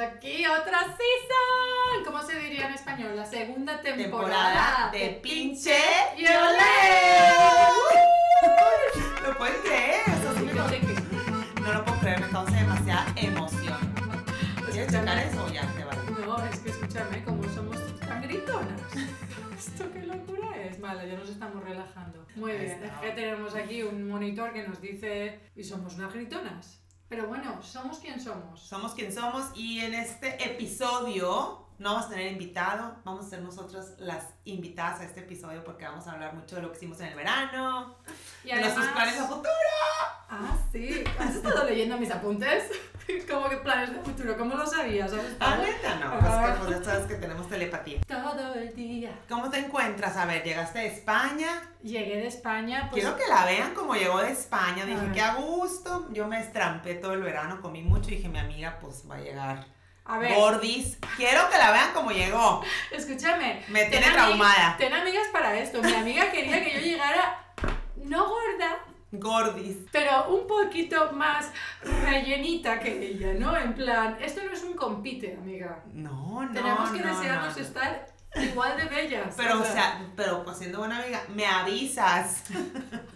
Aquí otra season. ¿Cómo se diría en español? La segunda temporada, Temporada de Pinche y Olé. ¿Lo pueden creer? Eso sí me causa- No lo puedo creer, me causa demasiada emoción. ¿Quieres checar eso o ya te vale? No, es que escúchame, como somos tan gritonas. Esto qué locura es. Vale, ya nos estamos relajando. Muy bien, es que tenemos aquí un monitor que nos dice. Y somos unas gritonas. Pero bueno, somos quien somos. Somos quien somos y en este episodio no vamos a tener invitado, vamos a ser nosotras las invitadas a este episodio porque vamos a hablar mucho de lo que hicimos en el verano, Y de nuestros planes a futuro. Ah, sí. ¿Has estado leyendo mis apuntes? ¿Cómo que planes de futuro? ¿Cómo lo sabías? ¿Has Ah, neta, no, Ah. pues que pues ya sabes que tenemos telepatía. Todo el día. ¿Cómo te encuentras? A ver, llegaste de España. Llegué de España, pues. Quiero que la vean como llegó de España. Dije, qué a gusto. Yo me estrampé todo el verano, comí mucho y dije, mi amiga, pues va a llegar A ver, gordis. Quiero que la vean como llegó. escúchame. Me tiene traumada. Ten amigas para esto. Mi amiga quería que yo llegara no gorda, Gordis. pero un poquito más rellenita que ella, ¿no? En plan, esto no es un compite, amiga. No, no. Tenemos que no, desearnos no. estar igual de bellas. Pero, o sea, pero pues siendo buena amiga, me avisas.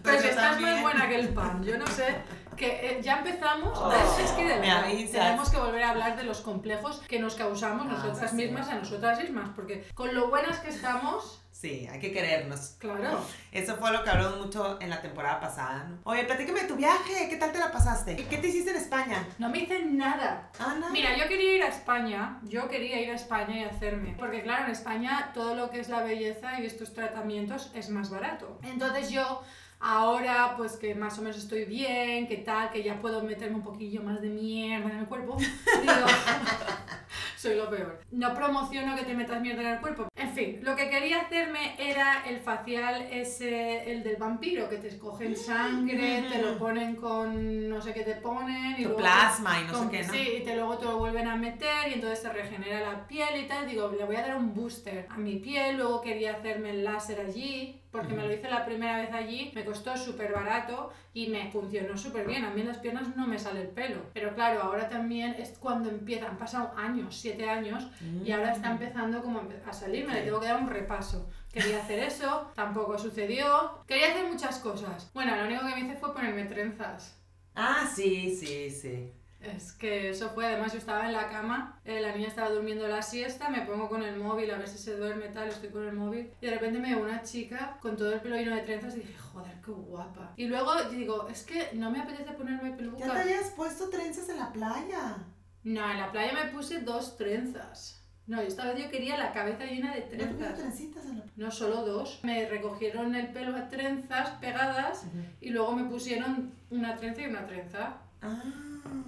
Pues estás más buena que el pan, yo no sé. Que eh, ya empezamos, Oh, es que de verdad, tenemos que volver a hablar de los complejos que nos causamos Ah, nosotras mismas a nosotras mismas, porque con lo buenas que estamos, Sí, hay que querernos. claro. Eso fue lo que hablamos mucho en la temporada pasada, ¿no? Oye, platícame de tu viaje, ¿qué tal te la pasaste? ¿Qué, te hiciste en España? No me dicen nada. Ah, no. Mira, yo quería ir a España, yo quería ir a España y hacerme, porque claro, en España todo lo que es la belleza y estos tratamientos es más barato. Entonces yo ahora pues que más o menos estoy bien, que tal, que ya puedo meterme un poquillo más de mierda en el cuerpo, digo, soy lo peor. No promociono que te metas mierda en el cuerpo. En fin, lo que quería hacerme era el facial ese, el del vampiro, que te escogen sangre, te lo ponen con no sé qué te ponen y Tu luego te- plasma y no sé qué, ¿no? Sí, y te, luego te lo vuelven a meter y entonces se regenera la piel y tal. Digo, le voy a dar un booster a mi piel. Luego quería hacerme el láser allí, porque me lo hice la primera vez allí. Me costó súper barato y me funcionó súper bien. A mí en las piernas no me sale el pelo. Pero claro, ahora también es cuando empiezan. Han pasado años, siete años, y ahora está empezando como a salirme. Le tengo que dar un repaso. Quería hacer eso, tampoco sucedió. Quería hacer muchas cosas. Bueno, lo único que me hice fue ponerme trenzas. Ah, sí, sí, sí. Es que eso fue, además yo estaba en la cama, eh, la niña estaba durmiendo la siesta, me pongo con el móvil a ver si se duerme tal, estoy con el móvil y de repente me veo una chica con todo el pelo lleno de trenzas y dije, joder, qué guapa. Y luego digo, es que no me apetece ponerme Ya te peluca. habías puesto trenzas en la playa. No, en la playa me puse dos trenzas. No, esta vez yo quería la cabeza llena de ¿No te pusiste trenzas. trencitas en la? No solo dos. Me recogieron el pelo a trenzas pegadas y luego me pusieron una trenza y una trenza. Ah.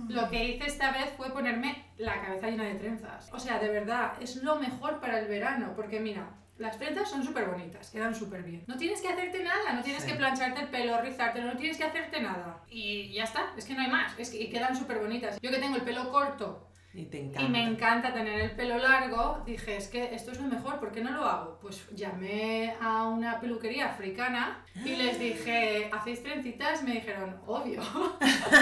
Lo que hice esta vez fue ponerme la cabeza llena de trenzas. O sea, de verdad, es lo mejor para el verano, porque mira, las trenzas son súper bonitas, quedan súper bien. No tienes que hacerte nada, no tienes Sí. que plancharte el pelo, rizártelo, no tienes que hacerte nada. Y ya está, es que no hay más, es que y quedan súper bonitas. Yo que tengo el pelo corto Y te y me encanta tener el pelo largo, dije, es que esto es lo mejor, ¿por qué no lo hago? Pues llamé a una peluquería africana y les dije, ¿hacéis trencitas? Me dijeron, obvio.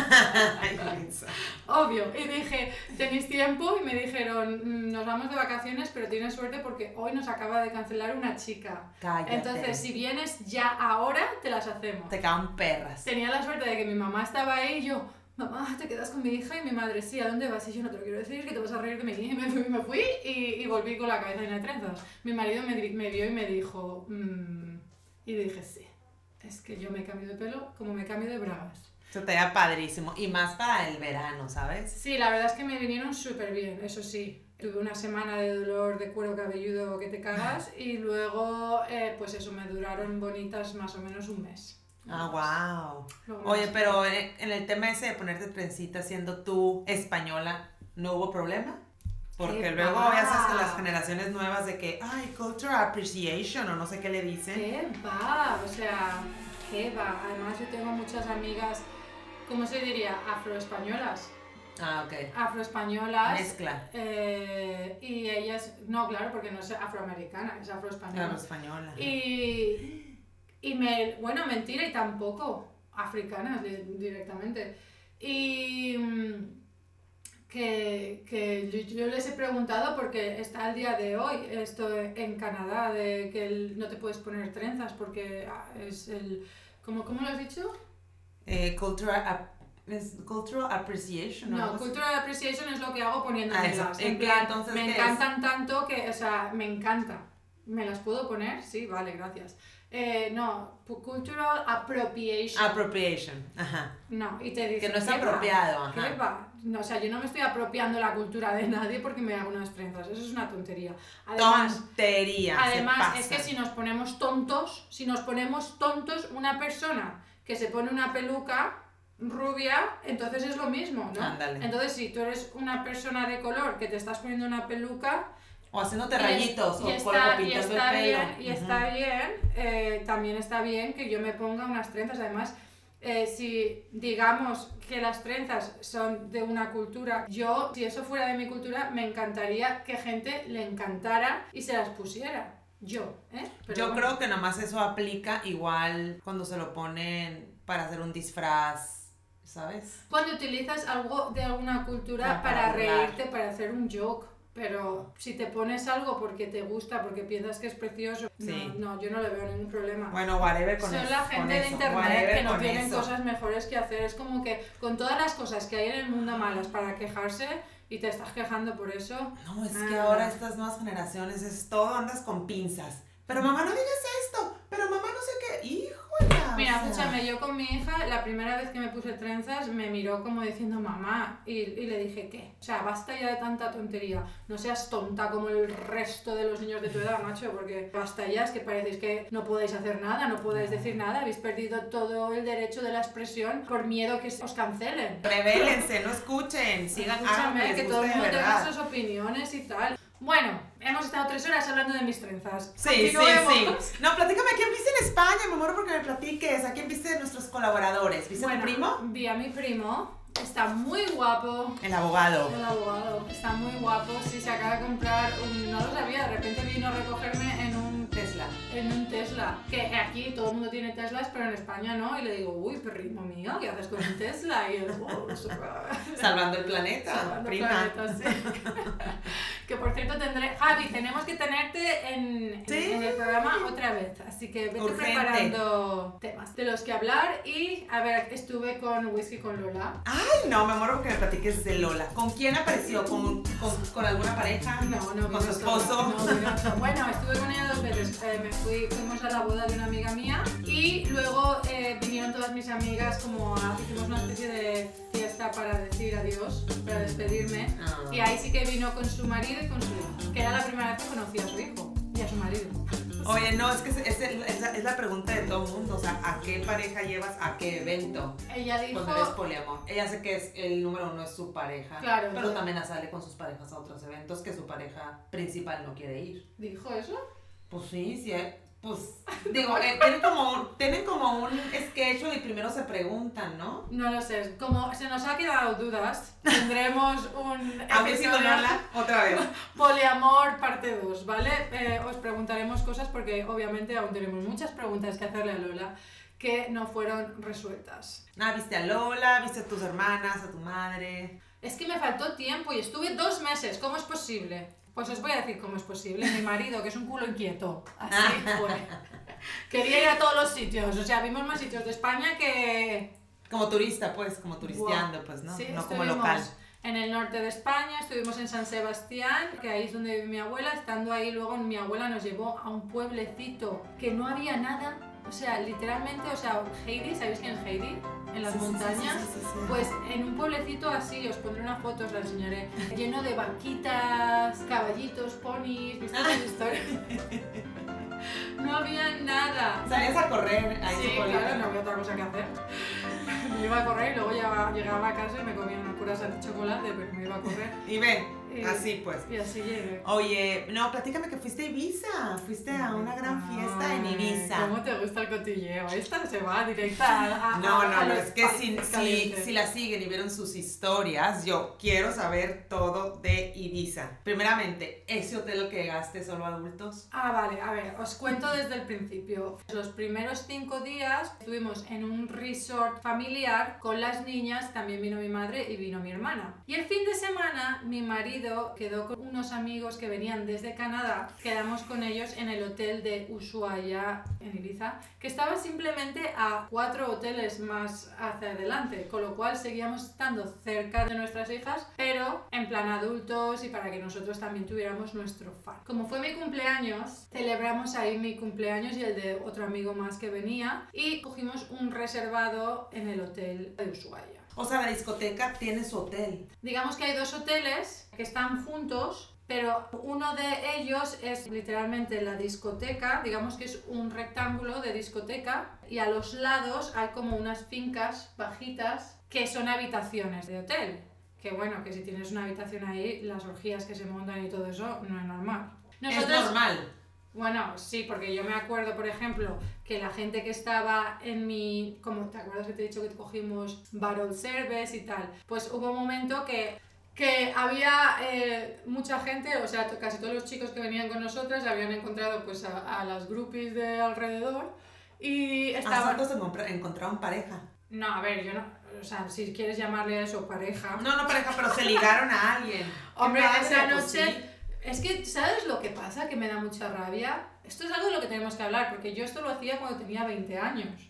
Obvio. Y dije, ¿tenéis tiempo? Y me dijeron, "Mm, nos vamos de vacaciones, pero tienes suerte porque hoy nos acaba de cancelar una chica. Cállate. Entonces, si vienes ya ahora, te las hacemos. Te cagan perras. Tenía la suerte de que mi mamá estaba ahí y yo, mamá, te quedas con mi hija y mi madre, sí, ¿a dónde vas? Y yo no te lo quiero decir, que te vas a reír de mí. Y me fui, me fui y, y volví con la cabeza de trenzas. Mi marido me, me vio y me dijo, "Mm", y dije, sí, es que yo me cambio de pelo como me cambio de bragas. Da padrísimo. Y más para el verano, ¿sabes? Sí, la verdad es que me vinieron súper bien, eso sí. Tuve una semana de dolor de cuero cabelludo que te cagas y luego, eh, pues eso, me duraron bonitas más o menos un mes. Ah, wow. Luego Oye, pero en en el tema ese de ponerte trencita siendo tú española, ¿no hubo problema? Porque ¿Qué luego va? ya sabes que las generaciones nuevas de que, ay, cultural appreciation o no sé qué le dicen. ¿Qué va? O sea, ¿qué va? Además yo tengo muchas amigas, ¿cómo se diría? Afroespañolas. Ah, ok. Afroespañolas. Mezcla. eh, y ellas, no, claro, porque no es afroamericana, es afroespañola. Claro, española. Y, y me, bueno, mentira, y tampoco africanas di- directamente. Y, mm, que, que yo, yo les he preguntado porque está el día de hoy esto en Canadá de que el- no te puedes poner trenzas porque ah, es el... ¿Cómo, cómo lo has dicho? Eh, cultural, cultural appreciation. ¿o No, así? cultural appreciation es lo que hago Ah, poniéndomelas. eso. En ¿En plan, qué entonces me qué es? encantan tanto que, o sea, me encanta. ¿Me las puedo poner? Sí, vale, gracias. Eh, no, cultural appropriation. Appropriation. Ajá. no, y te dice Que no es ¿qué va? apropiado. ¿Qué Ajá. va? No, o sea, yo no me estoy apropiando la cultura de nadie porque me hago unas trenzas. Eso es una tontería. Además, Tontería. Además, es que si nos ponemos tontos, si nos ponemos tontos, una persona que se pone una peluca rubia, entonces es lo mismo, ¿no? Ándale. Entonces, si tú eres una persona de color que te estás poniendo una peluca O haciéndote rayitos. y o, está, y está el pelo. bien, y está bien, eh, también está bien que yo me ponga unas trenzas. Además, eh, si digamos que las trenzas son de una cultura, yo, si eso fuera de mi cultura, me encantaría que gente le encantara y se las pusiera. Yo, ¿eh? Pero Yo bueno. creo que nomás eso aplica igual cuando se lo ponen para hacer un disfraz, ¿sabes? Cuando utilizas algo de alguna cultura para, para reírte, para hacer un joke. Pero si te pones algo porque te gusta, porque piensas que es precioso, Sí. no, no, yo no le veo ningún problema. Bueno, whatever con Son eso. la con gente de eso, internet que no tienen eso. cosas mejores que hacer. Es como que con todas las cosas que hay en el mundo malas para quejarse y te estás quejando por eso. No, es que Ah. ahora estas nuevas generaciones es todo andas con pinzas. Pero mamá, no digas esto. Pero mamá, no sé qué. Híjola. Mira, o sea. escúchame, yo con mi hija, la primera vez que me puse trenzas, me miró como diciendo mamá y, y le dije, ¿qué? O sea, basta ya de tanta tontería. No seas tonta como el resto de los niños de tu edad, macho, porque basta ya, es que parecéis que no podéis hacer nada, no podéis decir nada, habéis perdido todo el derecho de la expresión por miedo que os cancelen. Revélense, no escuchen. Sigan, Escúchame, que todo el mundo tenga sus opiniones y tal. Bueno, hemos estado tres horas hablando de mis trenzas. Sí, sí, sí. No, platícame, ¿a quién viste en España? Me muero porque me platiques. ¿A quién viste de nuestros colaboradores? ¿Viste a tu primo? Vi a mi primo, está muy guapo. El abogado. El abogado, está muy guapo. Sí, se acaba de comprar un. No lo sabía, de repente vino a recogerme en un. Tesla. En un Tesla. Que aquí todo el mundo tiene Teslas, pero en España no. Y le digo, uy, perrito mío, ¿qué haces con un Tesla? Y él, oh, súper- Salvando el planeta, Salvando prima. planetas, sí. que por cierto tendré. Javi, tenemos que tenerte en, Sí. en el programa otra vez. Así que vete Urgente. preparando temas de los que hablar. Y a ver, estuve con Whisky con Lola. Ay, no, me muero porque me platiques de Lola. ¿Con quién apareció? ¿Con, con, con alguna pareja? No, no, ¿Con su esposo? no. Bueno, estuve con ella dos veces. Eh, me fui, fuimos a la boda de una amiga mía y luego eh, vinieron todas mis amigas como a, hicimos una especie de fiesta para decir adiós, para despedirme. Ah. Y ahí sí que vino con su marido y con su hijo, que era la primera vez que conocí a su hijo y a su marido. Oye, no, es que es, es- es la, es la pregunta de todo el mundo. O sea, ¿a qué pareja llevas a qué evento? Ella dijo, Cuando eres poliamor. Ella sé que es el número uno es su pareja. Claro, Pero claro. también sale con sus parejas a otros eventos que su pareja principal no quiere ir. ¿dijo eso? Pues sí, sí. Pues digo, eh, tienen, como, un- tienen como un sketch y primero se preguntan, ¿no? No lo sé, como se nos ha quedado dudas, tendremos un episodio- Lola otra vez. Poliamor parte 2, ¿vale? Eh, os preguntaremos cosas porque obviamente aún tenemos muchas preguntas que hacerle a Lola que no fueron resueltas. Ah, viste a Lola, viste a tus hermanas, a tu madre. Es que me faltó tiempo y estuve dos meses, ¿cómo es posible? Pues os voy a decir cómo es posible. Mi marido, que es un culo inquieto, así fue. Quería ir a todos los sitios, o sea, vimos más sitios de España que... Como turista, pues, como turisteando, pues, ¿no? Sí, no como local. En el norte de España, estuvimos en San Sebastián, que ahí es donde vive mi abuela. Estando ahí, luego mi abuela nos llevó a un pueblecito que no había nada. O sea, literalmente, o sea, Heidi, ¿sabéis quién es Heidi? En las Sí, montañas. sí, sí, sí. Pues en un pueblecito así, os pondré una foto, os la enseñaré, lleno de vaquitas, caballitos, ponis, ¿viste Ah. las historias? No había nada. Salías a correr ahí Sí, claro, no había otra cosa que hacer. Me iba a correr y luego ya llegaba a casa y me comía unas puras de chocolate, pero me iba a correr. Y ven, Y- Así pues. Y así llegué. Oye, no, platícame que fuiste a Ibiza. Fuiste a una gran fiesta en Ay, Ibiza. ¿Cómo te gusta el cotilleo? Esta se va directa a, No, no, a no, los es que si, países si, calientes. si la siguen y vieron sus historias, yo quiero saber todo de Ibiza. Primeramente, ¿ese hotel al que llegaste solo adultos? Ah, vale, a ver, os cuento desde el principio. Los primeros cinco días estuvimos en un resort familiar con las niñas, también vino mi madre y vino mi hermana. Y el fin de semana mi marido quedó con unos amigos que venían desde Canadá, quedamos con ellos en el hotel de Ushuaia en Ibiza, que estaba simplemente a cuatro hoteles más hacia adelante, con lo cual seguíamos estando cerca de nuestras hijas, pero en plan adultos y para que nosotros también tuviéramos nuestro fan. Como fue mi cumpleaños, celebramos ahí mi cumpleaños y el de otro amigo más que venía y cogimos un reservado en el hotel de Ushuaia. O sea, la discoteca tiene su hotel. Digamos que hay dos hoteles que están juntos, pero uno de ellos es literalmente la discoteca, digamos que es un rectángulo de discoteca, y a los lados hay como unas fincas bajitas que son habitaciones de hotel. Que bueno, que si tienes una habitación ahí, las orgías que se montan y todo eso no es normal. Es normal. Bueno, sí, porque yo me acuerdo, por ejemplo, que la gente que estaba en mi. Como te acuerdas que te he dicho que cogimos Barrel Service y tal. Pues hubo un momento que. Que había eh, mucha gente, o sea, casi todos los chicos que venían con nosotras habían encontrado pues a, a las groupies de alrededor y ¿A estaban... Encontra- encontraron pareja? No, a ver, yo no... O sea, si quieres llamarle a eso pareja... No, no pareja, pero se ligaron a alguien. Hombre, esa pues noche. Es que, ¿sabes lo que pasa? Que me da mucha rabia. Esto es algo de lo que tenemos que hablar, porque yo esto lo hacía cuando tenía 20 años.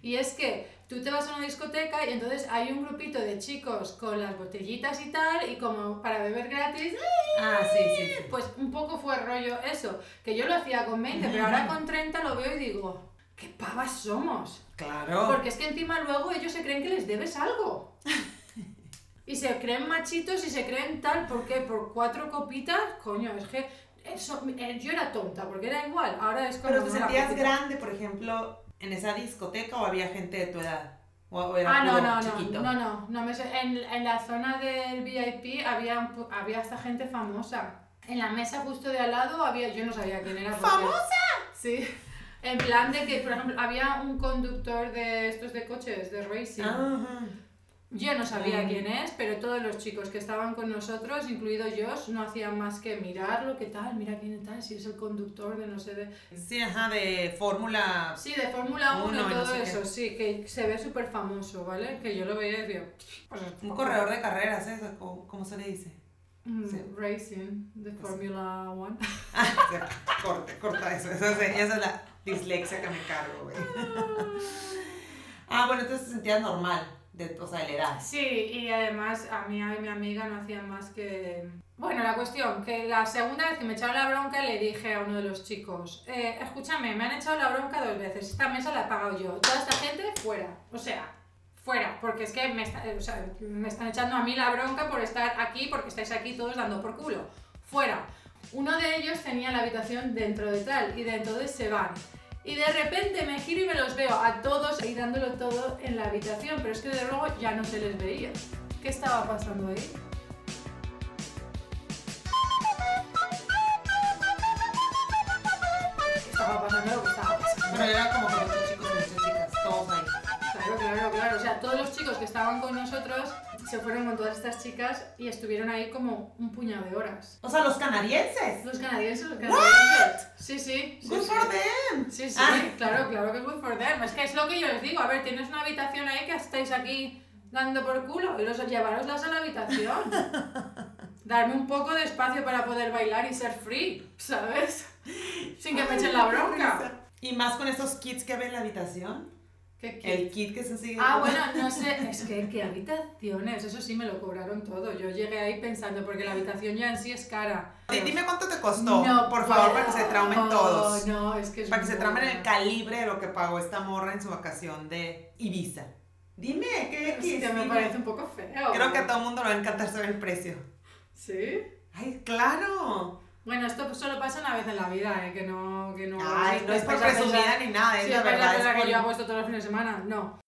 Y es que tú te vas a una discoteca y entonces hay un grupito de chicos con las botellitas y tal, y como para beber gratis, Ah, sí, sí, sí. pues un poco fue rollo eso. Que yo lo hacía con 20, pero ahora con 30 lo veo y digo, ¿qué pavas somos? Claro. Porque es que encima luego ellos se creen que les debes algo. Y se creen machitos y se creen tal, ¿por qué? Por cuatro copitas, coño, es que eso, eh, yo era tonta, porque era igual, ahora es como... Pero te no, sentías grande, por ejemplo, en esa discoteca o había gente de tu edad? ¿O era Ah, no, no, no, chiquito? no, no, no me sé- en, en la zona del VIP había, había hasta gente famosa. En la mesa justo de al lado había, yo no sabía quién era. porque- ¿Famosa? Sí. En plan de que, por ejemplo, había un conductor de estos de coches, de racing. Ajá. Yo no sabía Mm. quién es, pero todos los chicos que estaban con nosotros, incluido yo, no hacían más que mirarlo, qué tal, mira quién es tal, si es el conductor de no sé de... Sí, ajá, de Fórmula. Sí, de Fórmula 1 Uno y no todo qué. eso, sí, que se ve súper famoso, ¿vale? Que yo lo veía y digo... pues, Un corredor de carreras, ¿eh? ¿Cómo, cómo se le dice? Mm, sí. Racing, de Fórmula 1. Ah, corta, corta eso. Esa es, esa es la dislexia que me cargo, güey. Ah, bueno, entonces te sentías normal, de, o la edad. Sí, y además a mí y mi amiga no hacían más que... Bueno, la cuestión, que la segunda vez que me echaron la bronca le dije a uno de los chicos, eh, escúchame, me han echado la bronca dos veces, esta mesa la he pagado yo, toda esta gente fuera, o sea, fuera, porque es que me, me están echando a mí la bronca por estar aquí, porque estáis aquí todos dando por culo, fuera. Uno de ellos tenía la habitación dentro de tal, y de entonces se van. Y de repente me giro y me los veo a todos ahí dándolo todo en la habitación, pero es que de luego ya no se les veía. ¿Qué estaba pasando ahí? ¿Qué estaba pasando? Lo que estaba pasando. Pero era como con muchos chicos y muchas chicas, todos ahí. Claro, claro, claro. O sea, todos los chicos que estaban con nosotros se fueron con todas estas chicas y estuvieron ahí como un puñado de horas. O sea, los canadienses. Los canadienses, los canadienses. Sí, sí. sí, Good sí. for them. Sí, sí, Ah. claro, claro que good for them. Es que es lo que yo les digo. A ver, tienes una habitación ahí que estáis aquí dando por culo y los llevaroslas a la habitación. Darme un poco de espacio para poder bailar y ser free, ¿sabes? Sin que me echen la bronca. Y más con esos kits que había en la habitación. ¿Qué, qué? El kit que se sigue. Ah, bueno, no sé, es que qué habitaciones, eso sí me lo cobraron todo. Yo llegué ahí pensando, porque la habitación ya en sí es cara. Di- Dime cuánto te costó, No por favor, para que se traumen todos. No, es que es Para que se traumen el calibre de lo que pagó esta morra en su vacación de Ibiza. Dime, ¿qué Es que me parece un poco feo. Creo que a todo el mundo le va a encantar saber el precio. ¿Sí? ¡Ay, claro! Bueno, esto solo pasa una vez en la vida, ¿eh? Que no... Que no Ay, no es por presumida ni nada, es Sí, la es verdad, es verdad que por- yo hago esto todos los fines de semana. No.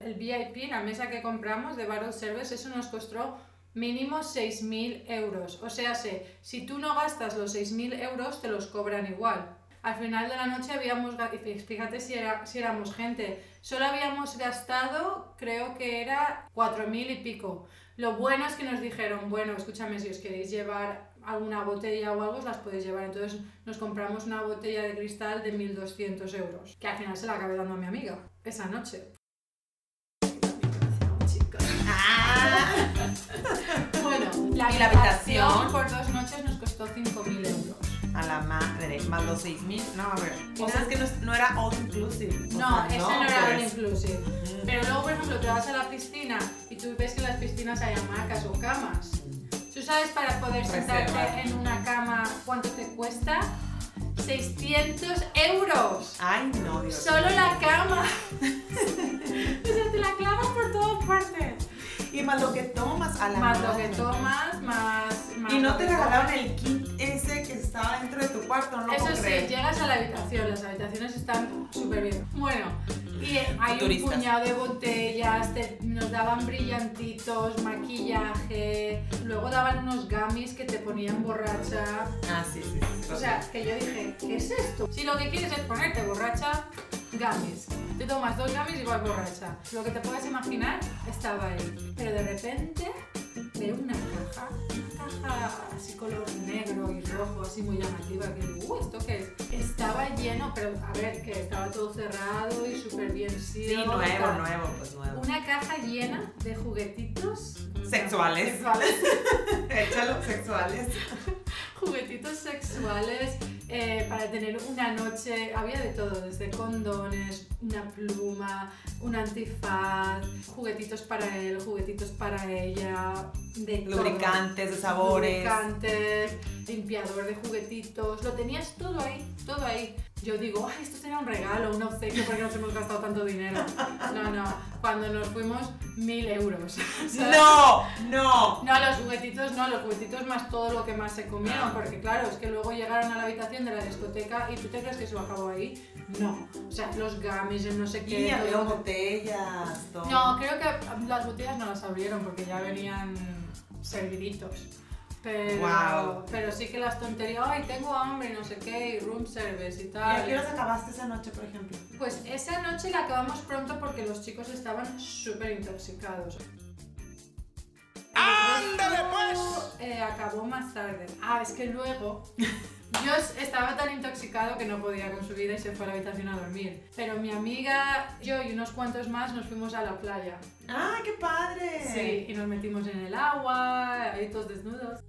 El VIP, la mesa que compramos de Barrel Service, eso nos costó mínimo 6.000 euros. O sea, se, si tú no gastas los 6.000 euros, te los cobran igual. Al final de la noche habíamos, fíjate si, era, si éramos gente, solo habíamos gastado, creo que era 4.000 y pico. Lo bueno es que nos dijeron, bueno, escúchame, si os queréis llevar alguna botella o algo, os las podéis llevar. Entonces nos compramos una botella de cristal de 1.200 euros, que al final se la acabé dando a mi amiga esa noche. Ah, Bueno, la ¿Y la habitación habitación? por dos noches nos costó 5.000 euros. A la madre, más los 6 mil. No, a ver. O sea, es que no, no era all inclusive. O No, sea, ese no era all pues. inclusive. Pero luego, por ejemplo, te vas a la piscina y tú ves que en las piscinas hay hamacas o camas. ¿Tú sabes para poder Reserva. sentarte en una cama cuánto te cuesta? 600 euros. Ay, no, Dios. Solo la cama. o sea, te la clavas por todas partes. Y más lo que tomas a la Más lo madre. que tomas, más... más Y no lo te regalaron el kit estaba dentro de tu cuarto, no lo Eso sí, creer. llegas a la habitación, las habitaciones están súper bien. Bueno, y hay un Futuristas. puñado de botellas, te- nos daban brillantitos, maquillaje, luego daban unos gummies que te ponían borracha. Ah, sí, sí. sí. O sea, que yo dije, ¿qué es esto? Si lo que quieres es ponerte borracha, gummies. Te tomas dos gummies y vas borracha. Lo que te puedes imaginar estaba ahí. Pero de repente veo una caja, una caja así color negro y rojo, así muy llamativa, que digo, "Uh, ¿esto qué es? Estaba lleno, pero a ver, que estaba todo cerrado y súper bien sí, nuevo, nuevo, pues nuevo. Una caja llena de juguetitos Sexuales. sexuales Échalo, sexuales. juguetitos sexuales eh, para tener una noche. Había de todo, desde condones, una pluma, un antifaz, juguetitos para él, juguetitos para ella, de todo. Lubricantes de sabores. Lubricantes, limpiador de juguetitos, lo tenías todo ahí, todo ahí. Yo digo, ay, esto será un regalo, un obsequio, porque nos hemos gastado tanto dinero. No, no, cuando nos fuimos, mil euros. ¿sabes? No, no. No, los juguetitos no, los juguetitos más todo lo que más se comieron, porque claro, es que luego llegaron a la habitación de la discoteca y tú te crees que eso acabó ahí. No, o sea, los gummies, el no sé qué. Y había botellas, todo. No, creo que las botellas no las abrieron porque ya venían serviditos. Pero, pero sí que las tonterías, ay, tengo hambre, no sé qué, y room service y ¿Y tal. a qué horas acabaste esa noche, por ejemplo? Pues esa noche la acabamos pronto porque los chicos estaban súper intoxicados. ¡Ándale, pues! Eh, acabó más tarde. Ah, es que luego yo estaba tan intoxicado que no podía con su vida y se fue a la habitación a dormir. Pero mi amiga, yo y unos cuantos más nos fuimos a la playa. ¡Ah, qué padre! Sí, y nos metimos en el agua, ahí todos desnudos.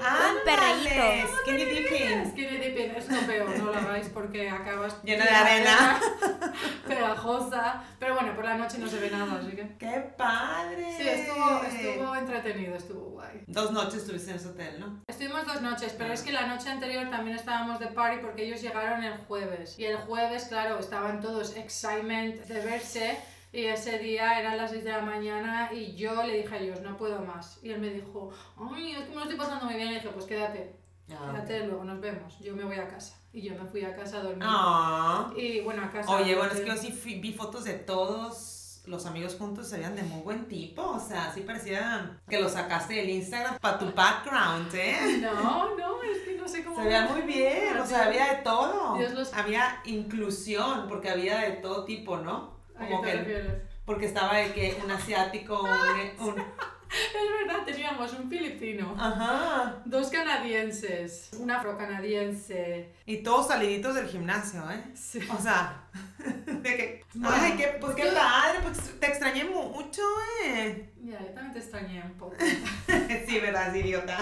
¡Ah, perreíto. Skinny dipping. Skinny dipping es lo peor, no lo hagáis porque acabas Llena de arena. pegajosa. Pero bueno, por la noche no se ve nada, así que... ¡Qué padre! Sí, estuvo, estuvo entretenido, estuvo guay. Dos noches estuviste en ese hotel, ¿no? Estuvimos dos noches, pero es que la noche anterior también estábamos de party porque ellos llegaron el jueves. Y el jueves, claro, estaban todos excitement de verse. Y ese día eran las 6 de la mañana y yo le dije a ellos, no puedo más. Y él me dijo, ay, es que me lo estoy pasando muy bien. Y dije, pues quédate, quédate, luego nos vemos. Yo me voy a casa. Y yo me fui a casa a dormir. Ah. Y bueno, a casa. Oye, bueno, es que yo sí fui- vi fotos de todos los amigos juntos, se veían de muy buen tipo, o sea, sí parecía que lo sacaste del Instagram para tu background, ¿eh? No, no, es que no sé cómo... Se veían muy bien, o sea, había de todo. Los- Había inclusión, porque había de todo tipo, ¿no? ¿A qué Como que, refieres? porque estaba de que un asiático, un, un- Es verdad, teníamos un filipino. Ajá. Dos canadienses, un afrocanadiense. Y todos saliditos del gimnasio, ¿eh? Sí. O sea, de que, ay, qué, pues qué tú- padre, pues te extrañé mucho, ¿eh? Ya, yo también te extrañé un poco. Sí, verdad, idiota.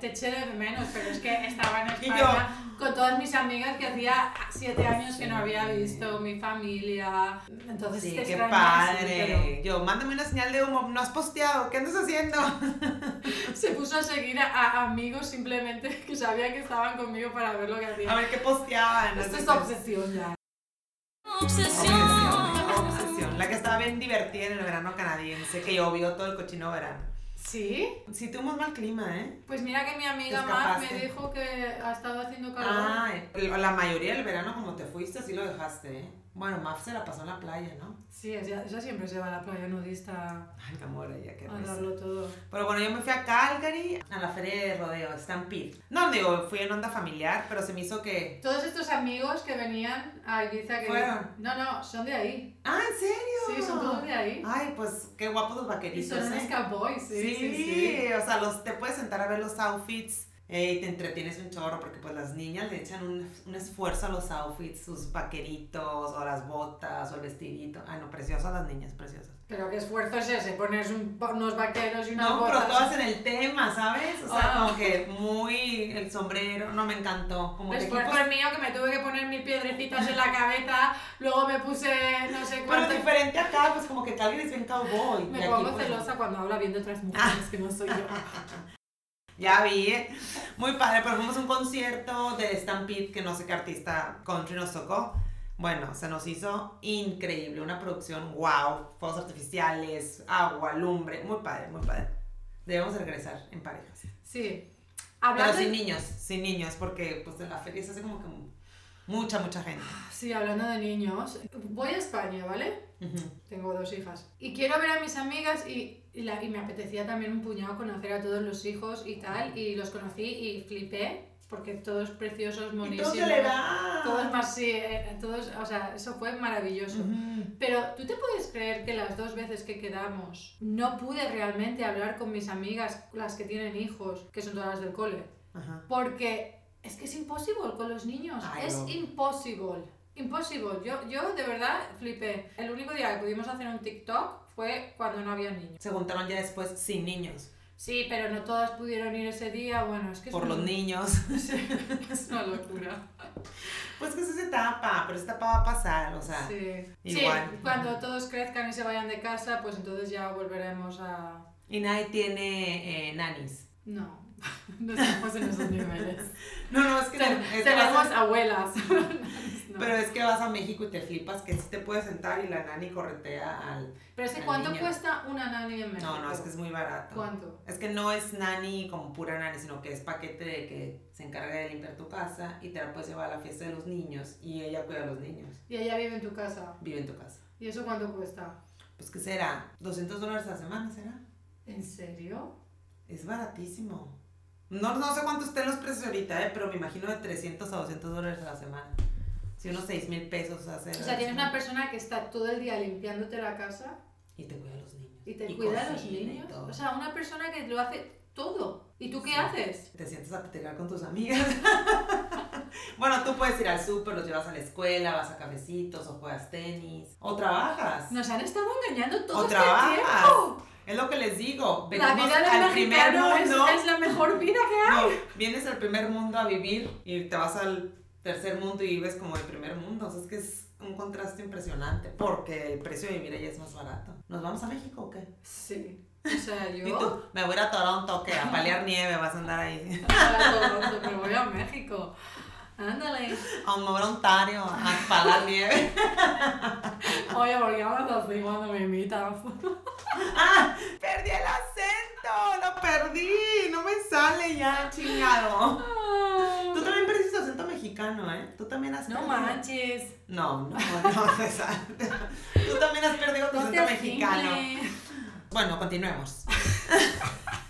Te eché de menos, pero es que estaba en España con todas mis amigas que hacía siete años que no había visto, mi familia. Entonces Sí, te qué padre. Yo, mándame una señal de humo, no has posteado, ¿qué andas haciendo? pero Se puso a seguir a, a amigos simplemente que sabían que estaban conmigo para ver lo que A hacía. ver qué posteaban. Esto es pues. obsesión ya. Obsesión, obsesión. La que estaba bien divertida en el verano canadiense, que llovió todo el cochino verano. ¿Sí? Sí, tuvimos mal clima, ¿eh? Pues mira que mi amiga Te Mar me dijo que ha estado haciendo calor. Ah, la mayoría del verano como te fuiste, así lo dejaste, ¿eh? Bueno, Maf se la pasó en la playa, ¿no? Sí, ella, ella siempre se va a la playa nudista Ay, mi amor, ella qué a darlo todo. Pero bueno, yo me fui a Calgary, a la feria de rodeo, Stampede. No, digo, fui en onda familiar, pero se me hizo que... Todos estos amigos que venían a Ibiza que... Fueron. No, no, son de ahí. Ah, ¿en serio? Sí, son todos de ahí. Ay, pues qué guapos los Y vaqueritos, son unos ¿eh? cowboys, sí, Sí, sí, sí. o sea, los, te puedes sentar a ver los outfits eh, y te entretienes un chorro porque pues las niñas le echan un, un esfuerzo a los outfits, sus vaqueritos o las botas o el vestidito. Ay, no, preciosas las niñas, preciosas. Pero qué esfuerzo es ese, pones un- unos vaqueros y unas No, pero todas en el tema, ¿sabes? O sea, Ah. como que muy el sombrero, no me encantó. Como que Esfuerzo equipos- el mío que me tuve que poner mil piedrecitas en la cabeza, luego me puse no sé Pero cuánto. diferente acá, pues como que Calgary es bien cowboy. Me pongo pues, celosa cuando habla bien de otras mujeres que no soy yo. Ya vi, ¿eh? Muy padre, pero fuimos a un concierto de Stampede que no sé qué artista country nos tocó. Bueno, se nos hizo increíble, una producción wow, fuegos artificiales, agua, lumbre, muy padre, muy padre. Debemos regresar en parejas. Sí. Pero Hablando sin de, niños, sin niños, porque pues en la feria se hace como que mucha, mucha gente. sí, hablando de niños, voy a España, ¿vale? Ujú. Tengo dos hijas. Y quiero ver a mis amigas y, y, la- y me apetecía también un puñado conocer a todos los hijos y tal. Y los conocí y flipé, porque todos preciosos, Y monísimos. le da. Todos más, sí, eh, todos, o sea, eso fue maravilloso. Ujú. Pero tú te puedes creer que las dos veces que quedamos no pude realmente hablar con mis amigas, las que tienen hijos, que son todas las del cole. Ajá. Porque es que es imposible con los niños. Ay, es no. imposible. Imposible. Yo, yo de verdad flipé. El único día que pudimos hacer un TikTok fue cuando no había niños. Se juntaron ya después sin niños, Sí, pero no todas pudieron ir ese día. Bueno, es que es, por una- los niños. es una locura. Pues que es etapa, pero esta etapa va a pasar, o sea. Sí. igual. Sí, cuando todos crezcan y se vayan de casa, pues entonces ya volveremos a... Y nadie tiene eh, nannies. No, no estamos en esos niveles. No, no, es que, es que Tenemos a- abuelas. No. Pero es que vas a México y te flipas que sí te puedes sentar y la nani corretea al... Pero es que ¿cuánto niño. cuesta una nani en México? No, no, es que es muy barato. ¿Cuánto? Es que no es nani como pura nani, sino que es paquete de que se encarga de limpiar tu casa y te la puedes llevar a la fiesta de los niños y ella cuida a los niños. Y ella vive en tu casa. Vive en tu casa. ¿Y eso cuánto cuesta? Pues que será, 200 dólares a la semana, ¿será? ¿En serio? Es baratísimo. No, no sé cuánto estén los precios ahorita, ¿eh? pero me imagino de 300 a 200 dólares a la semana. Si unos 6 mil pesos hace. O sea, tienes una persona que está todo el día limpiándote la casa Y te cuida a los niños. y te cuida a los y niños. O sea, una persona que lo hace todo. ¿Y tú qué Sí. haces? Te sientas a platicar con tus amigas. bueno, tú puedes ir al súper, los llevas a la escuela, vas a cafecitos o juegas tenis. O trabajas. Nos han estado engañando todo O este trabajas. tiempo. Es lo que les digo. La vida al del primer mexicano es, mundo. es la mejor vida que hay. No, vienes al primer mundo a vivir y te vas al tercer mundo y vives como el primer mundo. O sea, es que es un contraste impresionante porque el precio de vivir allá es más barato. ¿Nos vamos a México o qué? Sí. O sea, ¿Y yo tú? Me voy a Toronto, que a paliar nieve, vas a andar ahí. a Toronto, me voy a México. Ándale. A me voy a Ontario, a palar nieve. Oye, ¿por qué hablas así cuando me invitas? ¡Ah! ¡Perdí el acento! ¡Lo perdí! No me sale ya, chingado. Tú también perdiste tu acento mexicano, ¿eh? Tú también has No perdido. manches. No, no, no, César. Tú también has perdido tu No acento mexicano. Bueno, continuemos.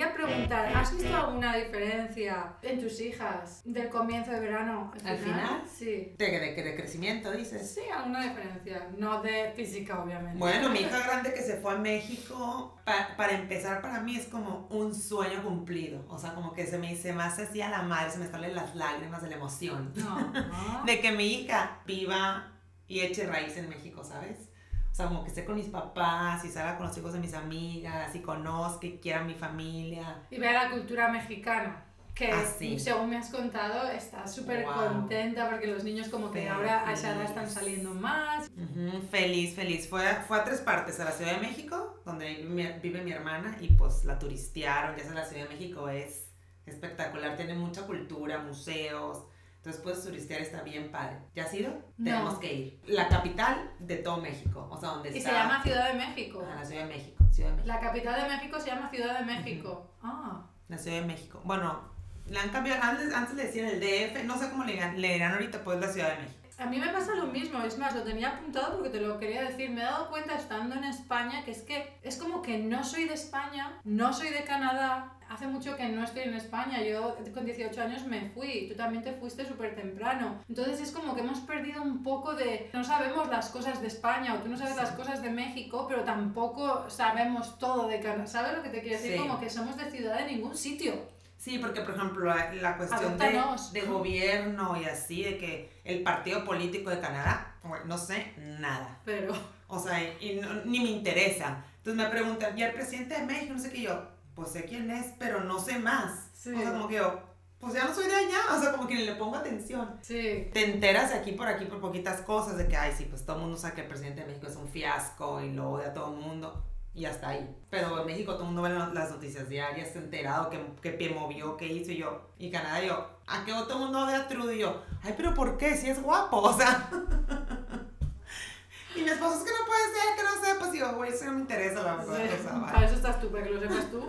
quería preguntar, ¿has visto alguna diferencia en tus hijas del comienzo de verano ¿Al final? Sí. De, de, de crecimiento, dices. Sí, alguna diferencia. No de física, obviamente. Bueno, mi hija grande que se fue a México, pa- para empezar, para mí es como un sueño cumplido. O sea, como que se me, se me hace así a la madre, se me salen las lágrimas de la emoción. No. no. De que mi hija viva y eche raíz en México, ¿sabes? O sea, como que esté con mis papás y salga con los hijos de mis amigas y conozca y quiera mi familia. Y ver la cultura mexicana. Que Ah, sí. según me has contado, estás súper Wow. contenta porque los niños como que ahora a esa edad están saliendo más. Ujú, feliz, feliz. Fue, a- fue a tres partes, a la Ciudad de México, donde vive mi, vive mi hermana, y pues la turistearon, ya sabes, la Ciudad de México es espectacular, tiene mucha cultura, museos, entonces puedes turistear, está bien padre. ¿Ya has ido? No. Tenemos que ir. La capital de todo México, o sea, donde Y está... se llama Ciudad de México. Ah, la Ciudad de México, Ciudad de México. La capital de México se llama Ciudad de México. Ah. La Ciudad de México. Bueno, Le han cambiado, antes, antes le decían el DF, no sé cómo le, le dirán ahorita, pues la Ciudad de México. A mí me pasa lo mismo, es más, lo tenía apuntado porque te lo quería decir. Me he dado cuenta estando en España que es que es como que no soy de España, no soy de Canadá. Hace mucho que no estoy en España. Yo con 18 años me fui, tú también te fuiste súper temprano. Entonces es como que hemos perdido un poco de. No sabemos las cosas de España o tú no sabes las cosas de México, pero tampoco sabemos todo de Canadá. ¿Sabes lo que te quiero decir? Sí. Como que somos de ciudad de ningún sitio. Sí, porque por ejemplo la, la cuestión de, de gobierno y así, de que el partido político de Canadá, no sé nada. Pero. O sea, y no- ni me interesa. Entonces me preguntan, ¿y el presidente de México? No sé qué yo, pues sé quién es, pero no sé más. Sí. O sea, como que yo, pues ya no soy de allá, o sea, como que ni le pongo atención. Sí. Te enteras de aquí por aquí por poquitas cosas, de que, ay, sí, pues todo el mundo sabe que el presidente de México es un fiasco y lo odia a todo el mundo. Y hasta ahí. Pero en México todo el mundo ve la- las noticias diarias, está enterado, que, que pie movió, qué hizo y yo. Y Canadá yo, ¿a qué todo el mundo odia a Trudeau? Y yo, ay, pero ¿por qué? Si es guapo, o sea. y mi esposo es que no puede ser, que no sepas. Y yo, güey, eso no me interesa la verdad. o sea, vale. Para eso estás tú, para que lo sepas tú.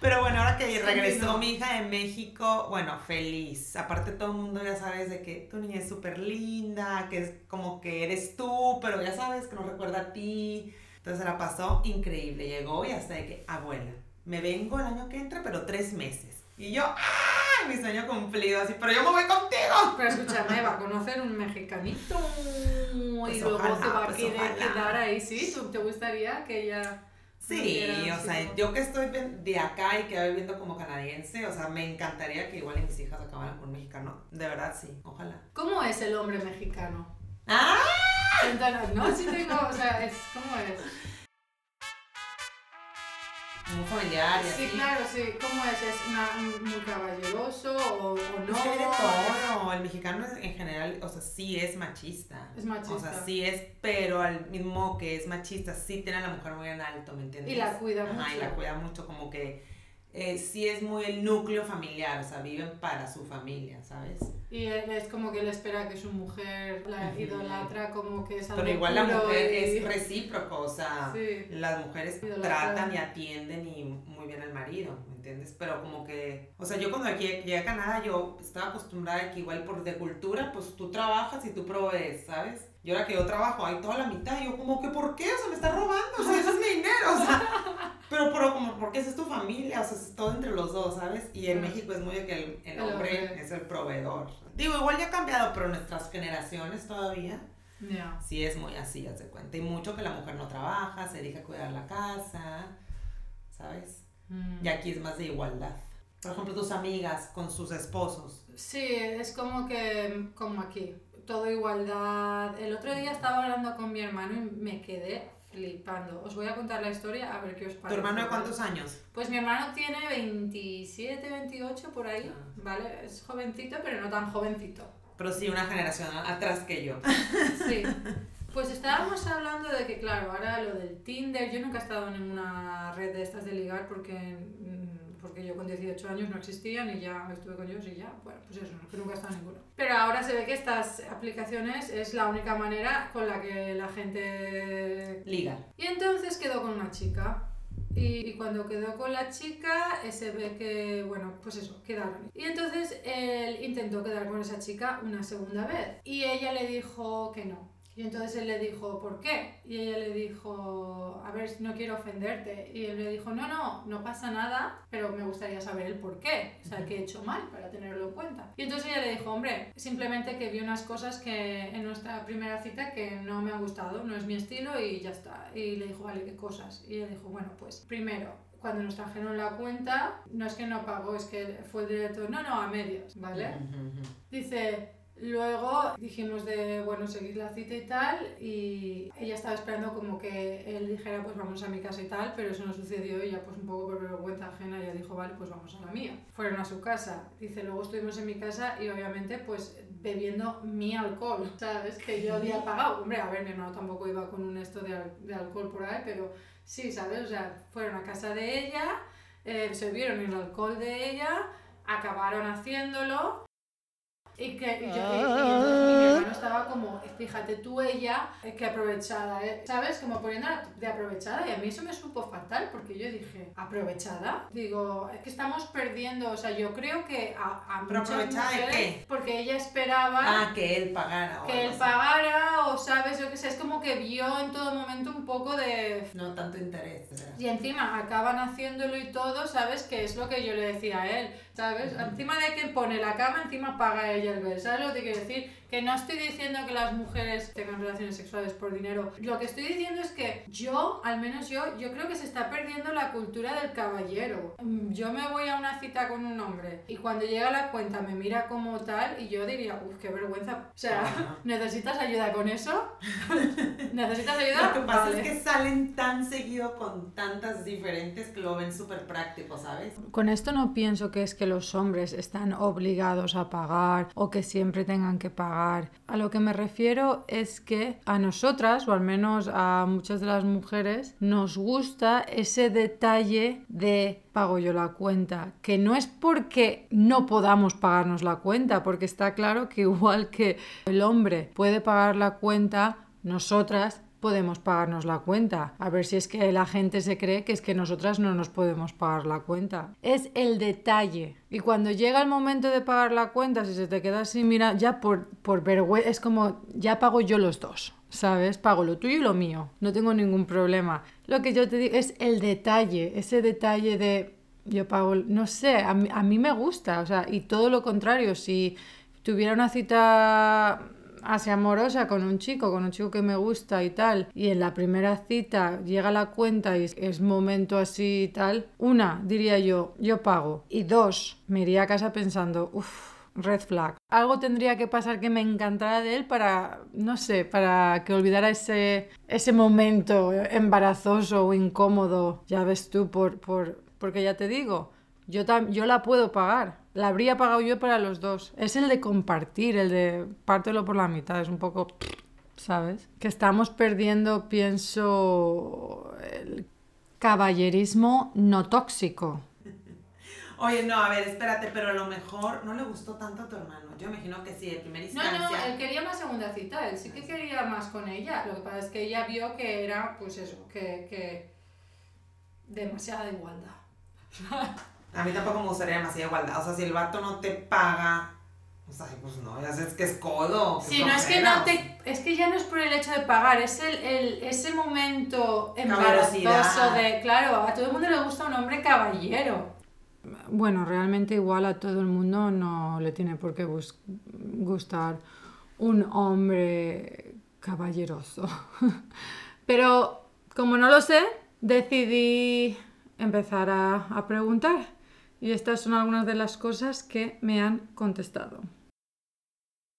Pero bueno, ahora que regresó mi hija de México, bueno, feliz. Aparte todo el mundo ya sabes de que tu niña es súper linda, que es como que eres tú, pero ya sabes que no recuerda a ti. Entonces se la pasó increíble. Llegó y hasta de que, abuela, me vengo el año que entra, pero tres meses. Y yo, ¡ay! Mi sueño cumplido, así, pero yo me voy contigo. Pero escúchame, va a conocer un mexicanito Pues y luego ojalá, se va a pues querer quedar ahí, ¿sí? ¿Tú- ¿Te gustaría que ella... Sí, o sea, yo que estoy de acá y que voy viviendo como canadiense, o sea, me encantaría que igual mis hijas acabaran con un mexicano. De verdad, sí, ojalá. ¿Cómo es el hombre mexicano? ¡Ah! Cuéntanos, ¿no? Sí tengo, o sea, es, ¿cómo es? Muy familiar y Sí, así. claro, sí. ¿Cómo es? ¿Es una- muy caballeroso o, o no? De todo. El mexicano es- en general, o sea, sí es machista. Es machista. O sea, sí es, pero al mismo que es machista, sí tiene a la mujer muy en alto, ¿me entiendes? Y la cuida Ajá, mucho. y la cuida mucho, como que eh, sí es muy el núcleo familiar, o sea, viven para su familia, ¿sabes? Y él es como que él espera que su mujer la idolatra como que es algo Pero igual la mujer y- es recíproco, o sea, Sí. las mujeres Idolatran. tratan y atienden y muy bien al marido, ¿me entiendes? Pero como que, o sea, yo cuando aquí llegué a Canadá, yo estaba acostumbrada a que igual por de cultura, pues tú trabajas y tú provees, ¿sabes? Y ahora que yo trabajo, hay toda la mitad, y yo como que, ¿por qué? O sea, me está robando, o sea, ese es mi dinero, o sea, pero, pero como, porque esa es tu familia, o sea, es todo entre los dos, ¿sabes? Y en. México es muy de que el, el hombre es el proveedor. Digo, igual ya ha cambiado, pero nuestras generaciones todavía Ya. sí es muy así, haz de cuenta. Y mucho que la mujer no trabaja, se dedica a cuidar la casa, ¿sabes? Mm. Y aquí es más de igualdad. Por ejemplo, tus amigas con sus esposos. Sí, es como que, como aquí, todo igualdad. El otro día estaba hablando con mi hermano y me quedé flipando. Os voy a contar la historia a ver qué os ¿Tu parece. hermano de cuántos años? Pues mi hermano tiene 27, 28 por ahí, Ah. ¿vale? Es jovencito, pero no tan jovencito. Pero sí, una generación atrás que yo. Sí. Pues estábamos hablando de que, claro, ahora lo del Tinder, yo nunca he estado en ninguna red de estas de ligar porque, porque yo con 18 años no existían y ya estuve con ellos y ya, bueno, pues eso, que nunca he estado en ninguno. Pero ahora se ve que estas aplicaciones es la única manera con la que la gente Liga. y entonces quedó con una chica. Y, y cuando quedó con la chica, eh, se ve que, bueno, pues eso, quedaron. Y entonces él intentó quedar con esa chica una segunda vez. Y ella le dijo que no. Y entonces él le dijo, ¿por qué? Y ella le dijo, a ver, no quiero ofenderte. Y él le dijo, no, no, no pasa nada, pero me gustaría saber el por qué. O sea, qué he hecho mal para tenerlo en cuenta. Y entonces ella le dijo, hombre, simplemente que vi unas cosas que en nuestra primera cita que no me han gustado, no es mi estilo y ya está. Y le dijo, vale, ¿qué cosas? Y ella dijo, bueno, pues primero, cuando nos trajeron la cuenta, no es que no pagó, es que fue directo, no, no, a medias, ¿vale? Dice, luego dijimos de, bueno, seguir la cita y tal, y ella estaba esperando como que él dijera, pues vamos a mi casa y tal, pero eso no sucedió y ya pues un poco por vergüenza ajena ella dijo, vale, pues vamos a la mía. Fueron a su casa. Dice, luego estuvimos en mi casa y obviamente pues bebiendo mi alcohol, ¿sabes? Que yo había pagado. Hombre, a ver, mi hermano tampoco iba con un esto de, al- de alcohol por ahí, pero sí, ¿sabes? O sea, fueron a casa de ella, eh, se vieron el alcohol de ella, acabaron haciéndolo Y que y yo, y- y mi hermano estaba como, fíjate tú ella, que aprovechada, ¿eh? ¿sabes? Como poniéndola de aprovechada y a mí eso me supo fatal porque yo dije, ¿aprovechada? Digo, es que estamos perdiendo, o sea, yo creo que a, a ¿Pero muchas aprovechada de mujeres, qué? porque ella esperaba Ah, que él pagara. o que él pagara o sabes, yo qué sé, es como que vio en todo momento un poco de... No tanto interés. ¿verdad? Y encima acaban haciéndolo y todo, ¿sabes? Que es lo que yo le decía a él, ¿sabes? Encima de que pone la cama, encima paga ella el ver, ¿sabes lo que te quiero decir? Que no estoy diciendo que las mujeres tengan relaciones sexuales por dinero. Lo que estoy diciendo es que yo, al menos yo, yo creo que se está perdiendo la cultura del caballero. Yo me voy a una cita con un hombre y cuando llega la cuenta me mira como tal y yo diría, uff, qué vergüenza. O sea. ¿necesitas ayuda con eso? ¿Necesitas ayuda? Lo que pasa Vale. es que salen tan seguido con tantas diferentes que lo ven súper práctico, ¿sabes? Con esto no pienso que es que los hombres están obligados a pagar o que siempre tengan que pagar. A lo que me refiero es que a nosotras, o al menos a muchas de las mujeres, nos gusta ese detalle de pago yo la cuenta, que no es porque no podamos pagarnos la cuenta, porque está claro que igual que el hombre puede pagar la cuenta, nosotras podemos pagarnos la cuenta. A ver si es que la gente se cree que es que nosotras no nos podemos pagar la cuenta. Es el detalle. Y cuando llega el momento de pagar la cuenta, si se te queda así, mira, ya por, por vergüenza, es como, ya pago yo los dos. ¿Sabes? Pago lo tuyo y lo mío. No tengo ningún problema. Lo que yo te digo es el detalle. Ese detalle de yo pago, no sé, a mí, a mí me gusta. O sea, y todo lo contrario. Si tuviera una cita así amorosa con un chico, con un chico que me gusta y tal, y en la primera cita llega la cuenta y es, es momento así y tal, una, diría yo, yo pago, y dos, me iría a casa pensando, uff, red flag. Algo tendría que pasar que me encantara de él para, no sé, para que olvidara ese, ese momento embarazoso o incómodo, ya ves tú, por, por, porque ya te digo, yo, tam- yo la puedo pagar. La habría pagado yo para los dos. Es el de compartir, el de pártelo por la mitad. Es un poco, ¿sabes? Que estamos perdiendo, pienso, el caballerismo no tóxico. Oye, no, a ver, espérate, pero a lo mejor no le gustó tanto a tu hermano. Yo imagino que sí, de primera No, instancia. no, él quería más segunda cita, él sí que quería más con ella. Lo que pasa es que ella vio que era, pues eso, que, que demasiada igualdad. A mí tampoco me gustaría demasiada igualdad. O sea, si el vato no te paga, pues, ay, pues no, ya sabes que es codo. que Sí, no es que no o sea. te, es que ya no es por el hecho de pagar, es el, el- ese momento embarazoso de, claro, a todo el mundo le gusta un hombre caballero. Bueno, realmente igual a todo el mundo no le tiene por qué gustar un hombre caballeroso. Pero como no lo sé, decidí empezar a, a preguntar. Y estas son algunas de las cosas que me han contestado.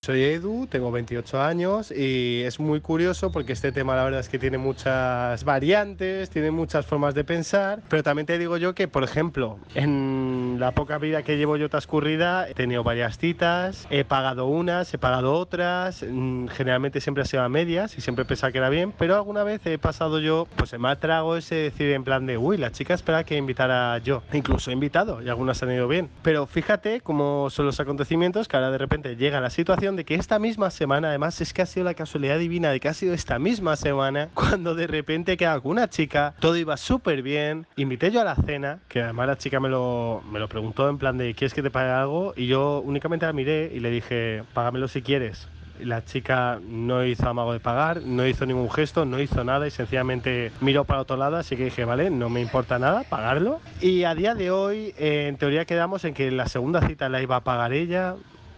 Soy Edu, tengo 28 años y es muy curioso porque este tema la verdad es que tiene muchas variantes, tiene muchas formas de pensar, pero también te digo yo que, por ejemplo, en la poca vida que llevo yo transcurrida he tenido varias citas, he pagado unas, he pagado otras, mm, generalmente siempre ha sido a medias y siempre pensaba que era bien, pero alguna vez he pasado yo, pues me ha trago ese decir en plan de, uy, la chica espera que invitara yo, incluso he invitado y algunas han ido bien, pero fíjate cómo son los acontecimientos que ahora de repente llega la situación de que esta misma semana, además es que ha sido la casualidad divina de que ha sido esta misma semana cuando de repente he quedado con una chica, todo iba súper bien, invité yo a la cena, que además la chica me lo, me lo preguntó en plan de ¿quieres que te pague algo? Y yo únicamente la miré y le dije, págamelo si quieres. La chica no hizo amago de pagar, no hizo ningún gesto, no hizo nada y sencillamente miró para otro lado, así que dije, vale, no me importa nada, pagarlo. Y a día de hoy, eh, en teoría quedamos en que la segunda cita la iba a pagar ella,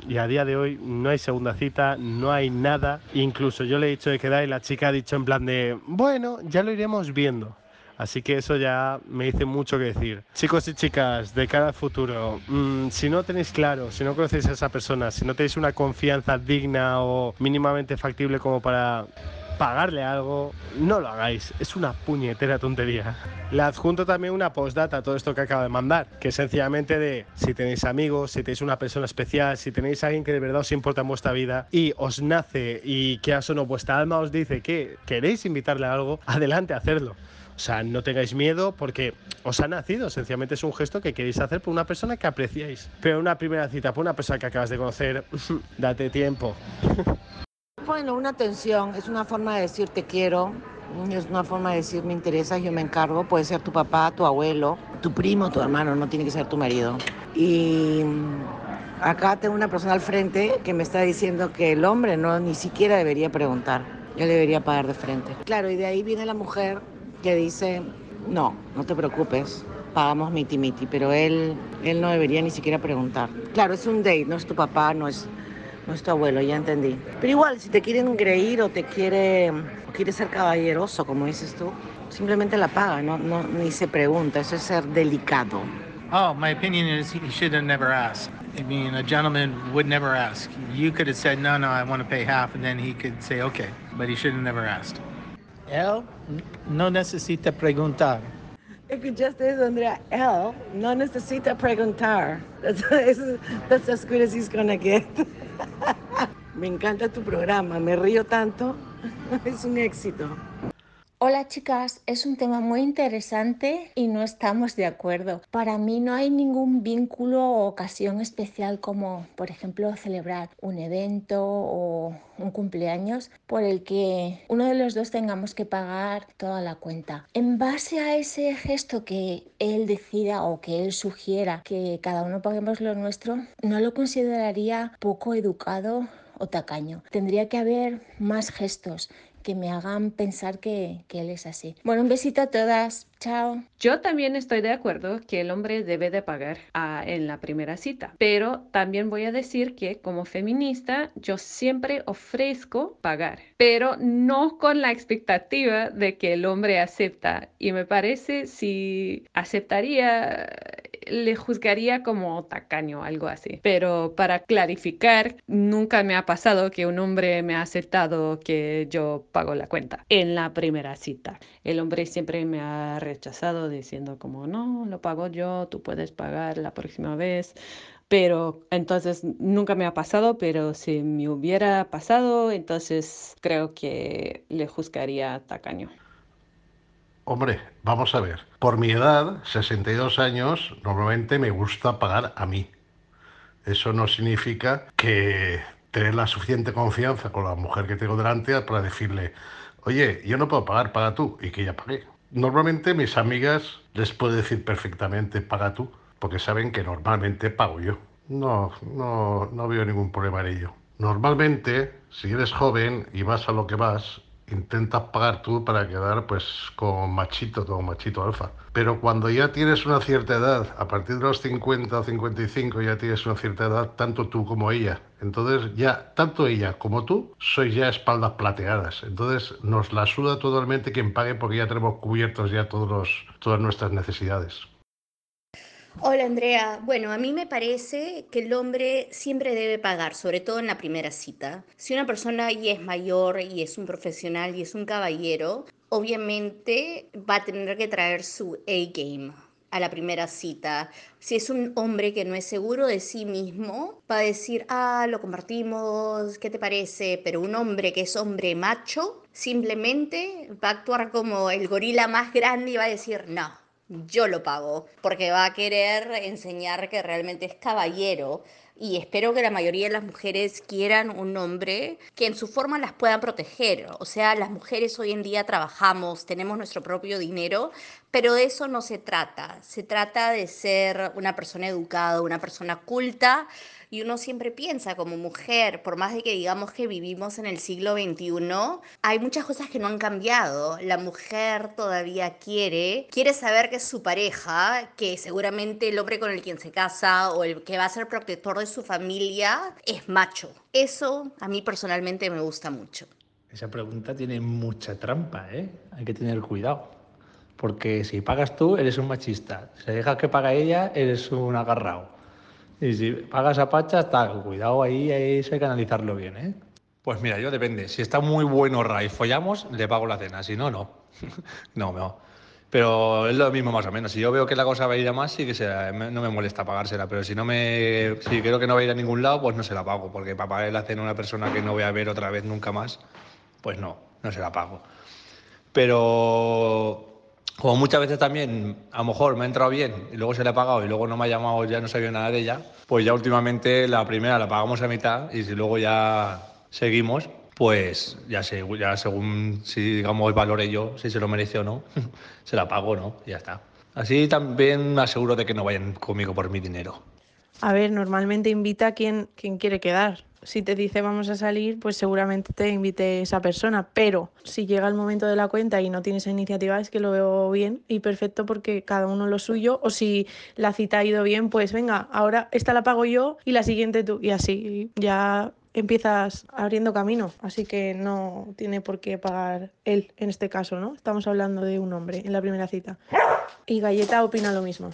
y a día de hoy no hay segunda cita, no hay nada. Incluso yo le he dicho de quedar y la chica ha dicho en plan de, bueno, ya lo iremos viendo. Así que eso ya me dice mucho que decir. Chicos y chicas, de cara al futuro, mm, si no tenéis claro, si no conocéis a esa persona, si no tenéis una confianza digna o mínimamente factible como para pagarle algo, no lo hagáis. Es una puñetera tontería. Le adjunto también una postdata a todo esto que acabo de mandar, que es sencillamente de si tenéis amigos, si tenéis una persona especial, si tenéis a alguien que de verdad os importa en vuestra vida y os nace y que a no vuestra alma os dice que queréis invitarle a algo, adelante a hacerlo. O sea, no tengáis miedo porque os ha nacido. Sencillamente es un gesto que queréis hacer por una persona que apreciáis. Pero una primera cita por una persona que acabas de conocer, date tiempo. Bueno, una atención es una forma de decir te quiero, es una forma de decir me interesa, yo me encargo. Puede ser tu papá, tu abuelo, tu primo, tu hermano, no tiene que ser tu marido. Y acá tengo una persona al frente que me está diciendo que el hombre no ni siquiera debería preguntar, él debería pagar de frente. Claro, y de ahí viene la mujer que dice, no, no te preocupes, pagamos miti miti, pero él, él no debería ni siquiera preguntar. Claro, es un date, no es tu papá, no es, no es tu abuelo, ya entendí. Pero igual, si te quieren engreír o te quiere, o quiere ser caballeroso, como dices tú, simplemente la paga, no, no, ni se pregunta, eso es ser delicado. Oh, my opinion is he should have never asked. I mean, a gentleman would never ask. You could have said, no, no, I want to pay half, and then he could say, okay, but he should have never asked. Él no necesita preguntar. Escuchaste eso, Andrea. Él no necesita preguntar. That's, that's as good as he's gonna get. Me encanta tu programa, me río tanto. Es un éxito. Hola chicas, es un tema muy interesante y no estamos de acuerdo. Para mí no hay ningún vínculo o ocasión especial como, por ejemplo, celebrar un evento o un cumpleaños por el que uno de los dos tengamos que pagar toda la cuenta. En base a ese gesto que él decida o que él sugiera que cada uno paguemos lo nuestro, no lo consideraría poco educado o tacaño. Tendría que haber más gestos que me hagan pensar que, él es así. Bueno, un besito a todas. Chao. Yo también estoy de acuerdo que el hombre debe de pagar a, en la primera cita, pero también voy a decir que como feminista yo siempre ofrezco pagar, pero no con la expectativa de que el hombre acepta. Y me parece si aceptaría le juzgaría como tacaño, algo así. Pero para clarificar, nunca me ha pasado que un hombre me ha aceptado que yo pago la cuenta en la primera cita. El hombre siempre me ha rechazado diciendo como, no, lo pago yo, tú puedes pagar la próxima vez. Pero entonces nunca me ha pasado, pero si me hubiera pasado, entonces creo que le juzgaría tacaño. Hombre, vamos a ver. Por mi edad, 62 años, normalmente me gusta pagar a mí. Eso no significa que tener la suficiente confianza con la mujer que tengo delante para decirle, oye, yo no puedo pagar, paga tú, y que ella pague. Normalmente mis amigas les puedo decir perfectamente, paga tú, porque saben que normalmente pago yo. No, no, no veo ningún problema en ello. Normalmente, si eres joven y vas a lo que vas, intentas pagar tú para quedar pues como machito, como machito alfa. Pero cuando ya tienes una cierta edad, a partir de los 50 o 55 ya tienes una cierta edad, tanto tú como ella. Entonces ya, tanto ella como tú, sois ya espaldas plateadas. Entonces nos la suda totalmente quien pague porque ya tenemos cubiertos ya todos los, todas nuestras necesidades. Hola Andrea, bueno, a mí me parece que el hombre siempre debe pagar, sobre todo en la primera cita. Si una persona ya es mayor y es un profesional y es un caballero, obviamente va a tener que traer su A-game a la primera cita. Si es un hombre que no es seguro de sí mismo, va a decir, ah, lo compartimos, ¿qué te parece? Pero un hombre que es hombre macho, simplemente va a actuar como el gorila más grande y va a decir, no, yo lo pago, porque va a querer enseñar que realmente es caballero. Y espero que la mayoría de las mujeres quieran un hombre que en su forma las pueda proteger. O sea, las mujeres hoy en día trabajamos, tenemos nuestro propio dinero, pero de eso no se trata. Se trata de ser una persona educada, una persona culta y uno siempre piensa como mujer, por más de que digamos que vivimos en el siglo XXI, hay muchas cosas que no han cambiado. La mujer todavía quiere, quiere saber que su pareja, que seguramente el hombre con el quien se casa o el que va a ser protector de su familia es macho. Eso a mí personalmente me gusta mucho. Esa pregunta tiene mucha trampa, ¿eh? Hay que tener cuidado. Porque si pagas tú, eres un machista. Si dejas que paga ella, eres un agarrado. Y si pagas a Pacha, está, cuidado ahí, ahí hay que analizarlo bien, ¿eh? Pues mira, yo depende. Si está muy bueno Ray, follamos, le pago la cena. Si no, no. no, no. Pero es lo mismo más o menos. Si yo veo que la cosa va a ir a más, sí que sea, no me molesta pagársela. Pero si no me, si creo que no va a ir a ningún lado, pues no se la pago. Porque para pagar la cena a una persona que no voy a ver otra vez nunca más, pues no, no se la pago. Pero Como muchas veces también, a lo mejor me ha entrado bien y luego se le ha pagado y luego no me ha llamado, ya no sabía nada de ella, pues ya últimamente la primera la pagamos a mitad y si luego ya seguimos, pues ya, sé, ya según si digamos valore yo, si se lo merece o no, se la pago, ¿no? Y ya está. Así también me aseguro de que no vayan conmigo por mi dinero. A ver, normalmente invita a quien, quien quiere quedar. Si te dice vamos a salir, pues seguramente te invite esa persona. Pero si llega el momento de la cuenta y no tienes iniciativa, es que lo veo bien y perfecto porque cada uno lo suyo. O si la cita ha ido bien, pues venga, ahora esta la pago yo y la siguiente tú. Y así ya empiezas abriendo camino. Así que no tiene por qué pagar él en este caso, ¿no? Estamos hablando de un hombre en la primera cita. Y Galleta opina lo mismo.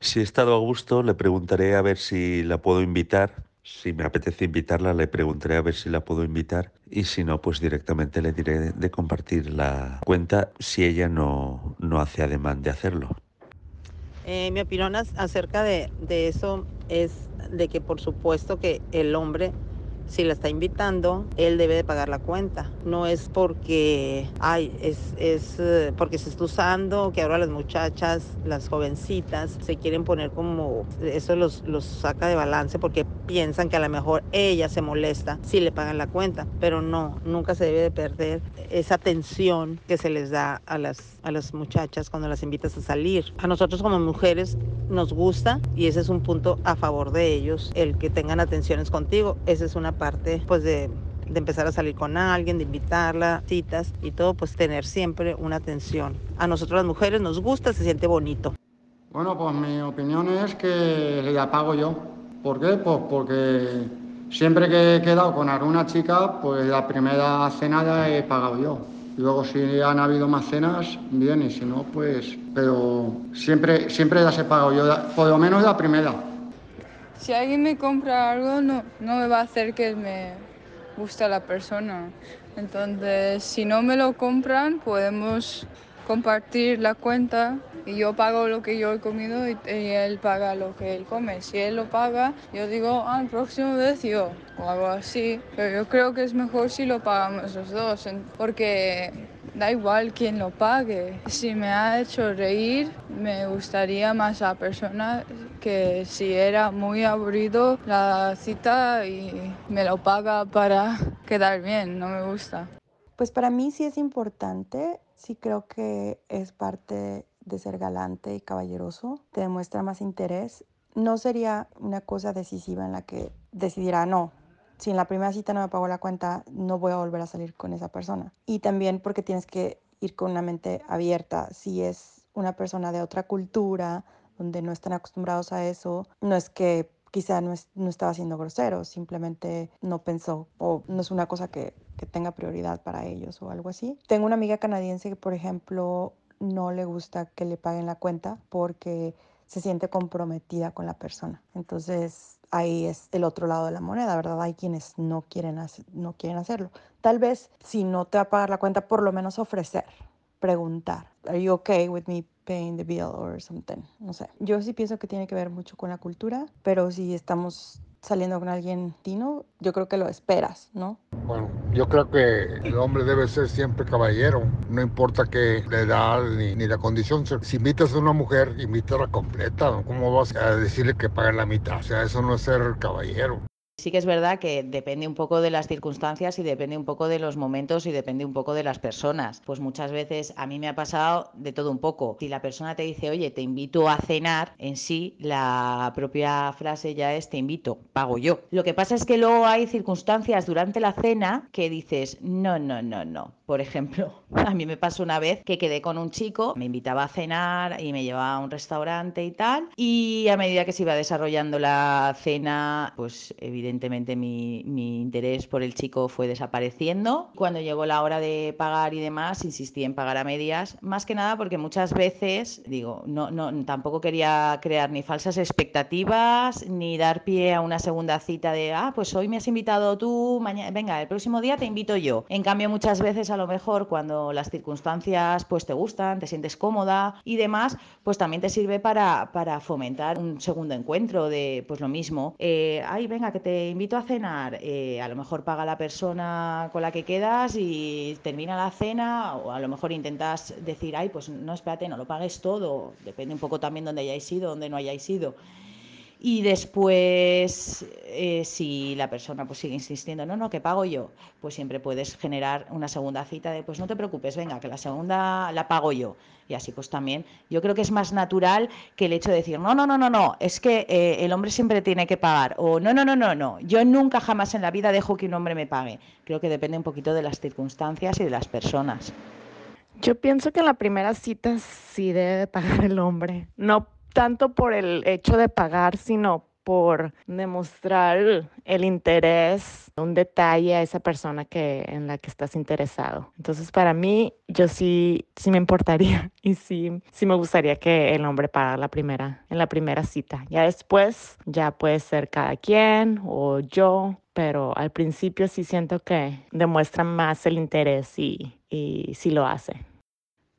Si he estado a gusto, le preguntaré a ver si la puedo invitar. Si me apetece invitarla, le preguntaré a ver si la puedo invitar. Y si no, pues directamente le diré de compartir la cuenta si ella no, no hace ademán de hacerlo. Eh, mi opinión acerca de, de eso es de que por supuesto que el hombre, si la está invitando, él debe de pagar la cuenta. No es porque, ay, es, es eh, porque se está usando, que ahora las muchachas, las jovencitas, se quieren poner como, eso los, los saca de balance porque piensan que a lo mejor ella se molesta si le pagan la cuenta. Pero no, nunca se debe de perder esa atención que se les da a las, a las muchachas cuando las invitas a salir. A nosotros como mujeres nos gusta y ese es un punto a favor de ellos, el que tengan atenciones contigo. Esa es una parte pues de, de empezar a salir con alguien, de invitarla, citas y todo, pues tener siempre una atención. A nosotros las mujeres nos gusta, se siente bonito. Bueno, pues mi opinión es que la pago yo. ¿Por qué? Pues porque siempre que he quedado con alguna chica, pues la primera cena la he pagado yo. Luego si han habido más cenas, bien, y si no, pues... Pero siempre, siempre las he pagado yo, por lo menos la primera. Si alguien me compra algo, no, no me va a hacer que me guste la persona. Entonces, si no me lo compran, podemos compartir la cuenta y yo pago lo que yo he comido y, y él paga lo que él come. Si él lo paga, yo digo, ah, próximo vez yo, o algo así. Pero yo creo que es mejor si lo pagamos los dos, porque da igual quién lo pague. Si me ha hecho reír, me gustaría más la persona que si era muy aburrido la cita y me lo paga para quedar bien, no me gusta. Pues para mí sí es importante, sí creo que es parte de ser galante y caballeroso, te demuestra más interés. No sería una cosa decisiva en la que decidirá, no, si en la primera cita no me pagó la cuenta, no voy a volver a salir con esa persona. Y también porque tienes que ir con una mente abierta, si es una persona de otra cultura, donde no están acostumbrados a eso, no es que quizá no, es- no estaba siendo grosero, simplemente no pensó o no es una cosa que, que tenga prioridad para ellos o algo así. Tengo una amiga canadiense que, por ejemplo, no le gusta que le paguen la cuenta porque se siente comprometida con la persona. Entonces ahí es el otro lado de la moneda, ¿verdad? Hay quienes no quieren, no quieren hacerlo. Tal vez si no te va a pagar la cuenta, por lo menos ofrecer, preguntar, ¿Are you okay with me paying the bill or something? No sé. Yo sí pienso que tiene que ver mucho con la cultura, pero si estamos saliendo con alguien tino, yo creo que lo esperas, ¿no? Bueno, yo creo que el hombre debe ser siempre caballero, no importa que la edad ni, ni la condición. Si invitas a una mujer, invítala completa. ¿cómo vas a decirle que pague la mitad? O sea, eso no es ser caballero. Sí que es verdad que depende un poco de las circunstancias y depende un poco de los momentos y depende un poco de las personas. Pues muchas veces a mí me ha pasado de todo un poco. Si la persona te dice, oye, te invito a cenar, en sí la propia frase ya es te invito, pago yo. Lo que pasa es que luego hay circunstancias durante la cena que dices, no, no, no, no. Por ejemplo, a mí me pasó una vez que quedé con un chico, me invitaba a cenar y me llevaba a un restaurante y tal. Y a medida que se iba desarrollando la cena, pues evidentemente mi, mi interés por el chico fue desapareciendo. Cuando llegó la hora de pagar y demás, insistí en pagar a medias, más que nada porque muchas veces, digo, no, no, tampoco quería crear ni falsas expectativas, ni dar pie a una segunda cita de, ah, pues hoy me has invitado tú, mañana, venga, el próximo día te invito yo. En cambio, muchas veces a lo mejor cuando las circunstancias pues te gustan, te sientes cómoda y demás, pues también te sirve para, para fomentar un segundo encuentro de pues lo mismo. Eh, ay, venga, que te te invito a cenar, eh, a lo mejor paga la persona con la que quedas y termina la cena, o a lo mejor intentas decir, ay, pues no, espérate, no lo pagues todo, depende un poco también donde hayáis ido, donde no hayáis ido. Y después, eh, si la persona pues sigue insistiendo, no, no, que pago yo, pues siempre puedes generar una segunda cita de, pues no te preocupes, venga, que la segunda la pago yo. Y así pues también, yo creo que es más natural que el hecho de decir, no, no, no, no, no, es que eh, el hombre siempre tiene que pagar. O no, no, no, no, no, yo nunca jamás en la vida dejo que un hombre me pague. Creo que depende un poquito de las circunstancias y de las personas. Yo pienso que en la primera cita sí debe pagar el hombre. No tanto por el hecho de pagar, sino por demostrar el interés, un detalle a esa persona que, en la que estás interesado. Entonces, para mí, yo sí, sí me importaría y sí, sí me gustaría que el hombre pagara la primera, en la primera cita. Ya después, ya puede ser cada quien o yo, pero al principio sí siento que demuestra más el interés y, y sí lo hace.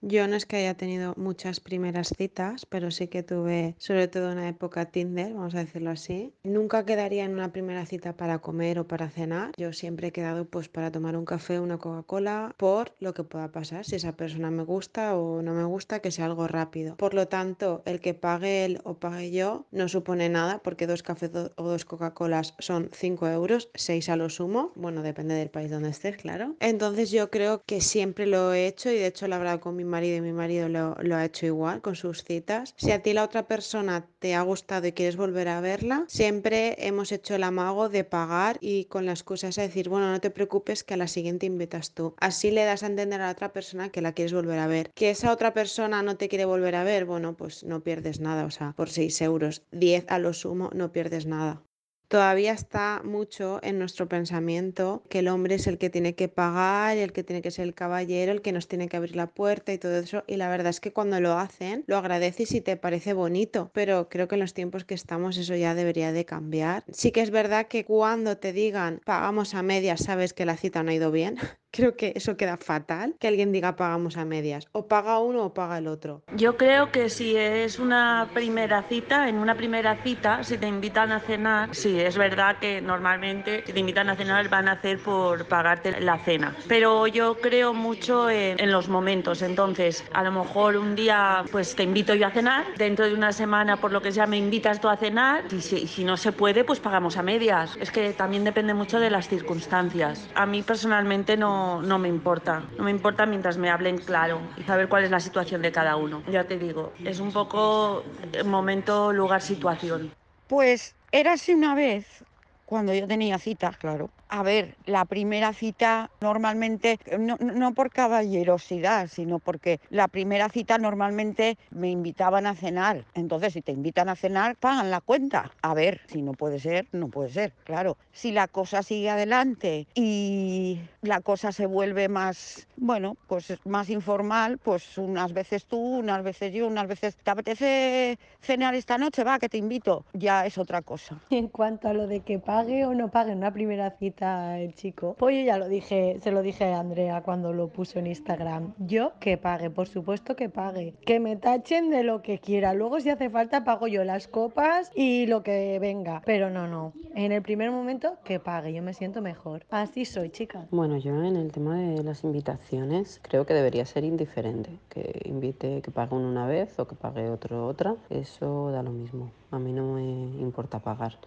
Yo no es que haya tenido muchas primeras citas, pero sí que tuve, sobre todo en la época Tinder, vamos a decirlo así. Nunca quedaría en una primera cita para comer o para cenar. Yo siempre he quedado pues para tomar un café una Coca-Cola por lo que pueda pasar. Si esa persona me gusta o no me gusta, que sea algo rápido. Por lo tanto, el que pague él o pague yo no supone nada porque dos cafés o dos Coca-Colas son 5 euros, 6 a lo sumo. Bueno, depende del país donde estés, claro. Entonces yo creo que siempre lo he hecho y de hecho lo he hablado con mi marido y mi marido lo, ha hecho igual con sus citas. Si a ti la otra persona te ha gustado y quieres volver a verla, siempre hemos hecho el amago de pagar y con la excusa es decir, bueno, no te preocupes que a la siguiente invitas tú. Así le das a entender a la otra persona que la quieres volver a ver. Que esa otra persona no te quiere volver a ver, bueno, pues no pierdes nada, o sea, por 6 euros, 10 a lo sumo, no pierdes nada todavía está mucho en nuestro pensamiento que el hombre es el que tiene que pagar, el que tiene que ser el caballero, el que nos tiene que abrir la puerta y todo eso. Y la verdad es que cuando lo hacen, lo agradeces y te parece bonito. Pero creo que en los tiempos que estamos eso ya debería de cambiar. Sí que es verdad que cuando te digan pagamos a medias, sabes que la cita no ha ido bien. Creo que eso queda fatal, que alguien diga pagamos a medias. O paga uno o paga el otro. Yo creo que si es una primera cita, en una primera cita, si te invitan a cenar, sí, es verdad que normalmente si te invitan a cenar van a hacer por pagarte la cena. Pero yo creo mucho en, los momentos. Entonces, a lo mejor un día pues te invito yo a cenar, dentro de una semana por lo que sea me invitas tú a cenar y si, si no se puede pues pagamos a medias. Es que también depende mucho de las circunstancias. A mí personalmente no no, me importa. No me importa mientras me hablen claro y saber cuál es la situación de cada uno. Ya te digo, es un poco momento, lugar, situación. Pues era así una vez, cuando yo tenía citas, claro. A ver, la primera cita normalmente, no, no, por caballerosidad, sino porque la primera cita normalmente me invitaban a cenar. Entonces, si te invitan a cenar, pagan la cuenta. A ver, si no puede ser, no puede ser, claro. Si la cosa sigue adelante y la cosa se vuelve más, bueno, pues más informal, pues unas veces tú, unas veces yo, unas veces, ¿te apetece cenar esta noche? Va, que te invito. Ya es otra cosa. En cuanto a lo de que pague o no pague una primera cita, el chico. Pues yo ya lo dije, se lo dije a Andrea cuando lo puso en Instagram. Yo que pague, por supuesto que pague. Que me tachen de lo que quiera. Luego si hace falta pago yo las copas y lo que venga. Pero no, no. En el primer momento que pague, yo me siento mejor. Así soy, chica. Bueno, yo en el tema de las invitaciones creo que debería ser indiferente. Que invite, que pague uno una vez o que pague otro otra. Eso da lo mismo. A mí no me importa pagar.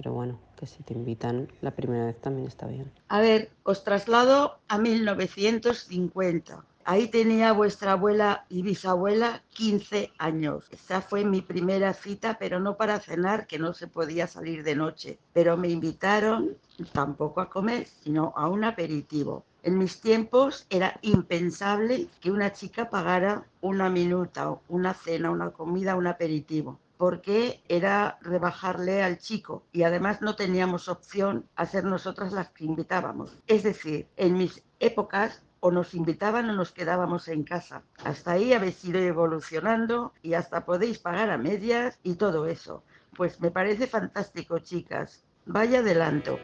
Pero bueno, que si te invitan la primera vez también está bien. A ver, os traslado a 1950. Ahí tenía vuestra abuela y bisabuela 15 años. Esa fue mi primera cita, pero no para cenar, que no se podía salir de noche. Pero me invitaron tampoco a comer, sino a un aperitivo. En mis tiempos era impensable que una chica pagara una minuta, una cena, una comida, un aperitivo porque era rebajarle al chico y además no teníamos opción a ser nosotras las que invitábamos. Es decir, en mis épocas o nos invitaban o nos quedábamos en casa. Hasta ahí habéis ido evolucionando y hasta podéis pagar a medias y todo eso. Pues me parece fantástico, chicas. Vaya adelanto.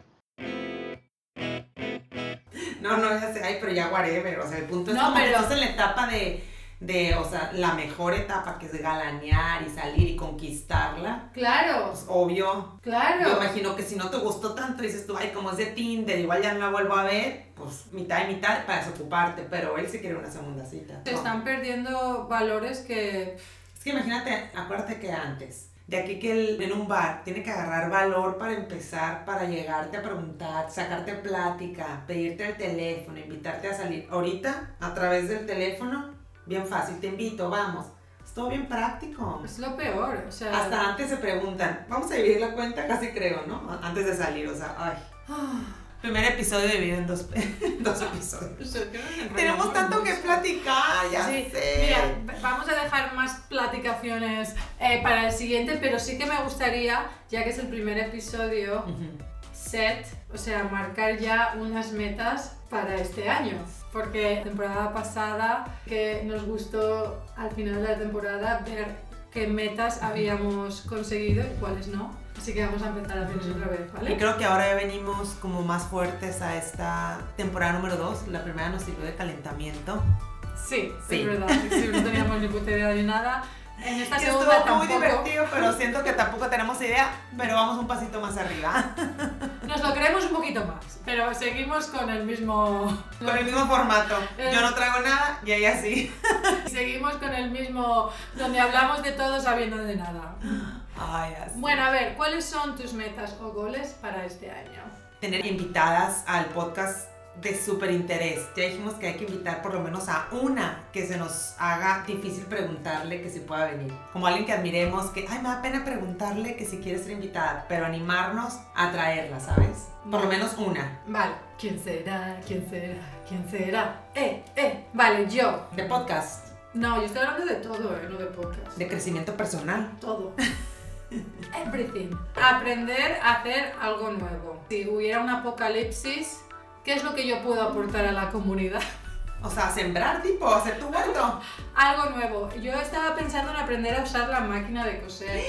No, no, ya sé, ay, pero ya whatever. O sea, el punto es No, como pero- estás en la etapa de, de, o sea, la mejor etapa que es galanear y salir y conquistarla. Claro. Pues, obvio. Claro. Yo imagino que si no te gustó tanto, dices tú, ay, como es de Tinder, igual ya no la vuelvo a ver, pues mitad y mitad para desocuparte, pero él sí quiere una segunda cita. Se están perdiendo valores que... Es que imagínate, acuérdate que antes, de aquí que él en un bar tiene que agarrar valor para empezar, para llegarte a preguntar, sacarte plática, pedirte el teléfono, invitarte a salir. Ahorita, a través del teléfono, bien fácil, te invito, vamos. Es todo bien práctico. Es lo peor, o sea... Hasta antes se preguntan, vamos a dividir la cuenta, casi creo, ¿no? Antes de salir, o sea, ay. Primer episodio dividido en dos, dos episodios. Tenemos tanto que platicar, ya Sí, sé. Mira, vamos a dejar más platicaciones eh, para el siguiente, pero sí que me gustaría, ya que es el primer episodio, set, o sea, marcar ya unas metas para este año. Porque temporada pasada que nos gustó al final de la temporada ver qué metas habíamos conseguido y cuáles no. Así que vamos a empezar a hacer eso otra vez, ¿vale? Y creo que ahora ya venimos como más fuertes a esta temporada número 2. La primera nos sirvió de calentamiento. Sí, Sí. es verdad. Sí, no teníamos ni puta idea de nada. En esta Que estuvo muy divertido, pero siento que tampoco tenemos idea, pero vamos un pasito más arriba. Nos lo creemos un poquito más, pero seguimos con el mismo... Con el mismo formato. Eh. Yo no traigo nada y ella sí. Seguimos con el mismo... donde hablamos de todo sabiendo de nada. Ay, así. Bueno, a ver, ¿cuáles son tus metas o goles para este año? Tener invitadas al podcast de súper interés. Ya dijimos que hay que invitar por lo menos a una que se nos haga difícil preguntarle que si pueda venir. Como alguien que admiremos, que, ay, me da pena preguntarle que si quiere ser invitada, pero animarnos a traerla, ¿sabes? Por lo menos una. Vale, ¿quién será? ¿Quién será? ¿Quién será? Eh, eh, vale, yo. De podcast, No, yo estoy hablando de todo, eh, no de podcast. de crecimiento personal. Todo. Everything. Aprender a hacer algo nuevo. Si hubiera un apocalipsis, ¿qué es lo que yo puedo aportar a la comunidad? O sea, sembrar tipo, hacer tu huerto. Algo nuevo. Yo estaba pensando en aprender a usar la máquina de coser.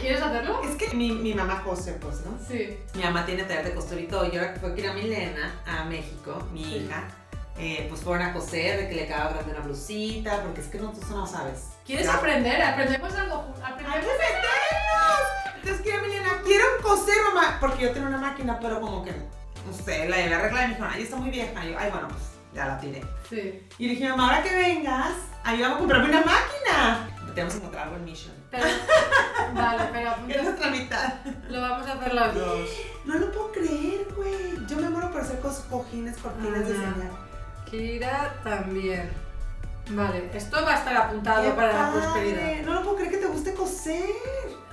¿Quieres hacerlo? Es que mi, mi mamá cose, pues, ¿no? Sí. Mi mamá tiene taller de costura y todo. Y ahora que fue que era Milena a México, mi Sí. hija, eh, pues fueron a coser, de que le quedaba grande una blusita, porque es que no, tú no sabes. ¿Quieres Ya. aprender? Aprendemos algo juntos. Aprendemos Entonces quiero, Milena, quiero coser, mamá, porque yo tengo una máquina, pero como que, no sé, la llevé a arreglar y me dijo, ay, está muy vieja. Y yo, ay, bueno, pues ya la tiré. Sí. Y le dije, mamá, ahora que vengas, ayúdame a comprarme una máquina. Tenemos que encontrar algo en Mission. Pero, vale, pero es nuestra mitad. lo vamos a hacer las dos. No lo puedo creer, güey. Yo me muero por hacer cojines, cortinas, Ajá. diseñar. Kira también. Vale, esto va a estar apuntado ¡Qué para la prosperidad. No lo puedo creer que te guste coser.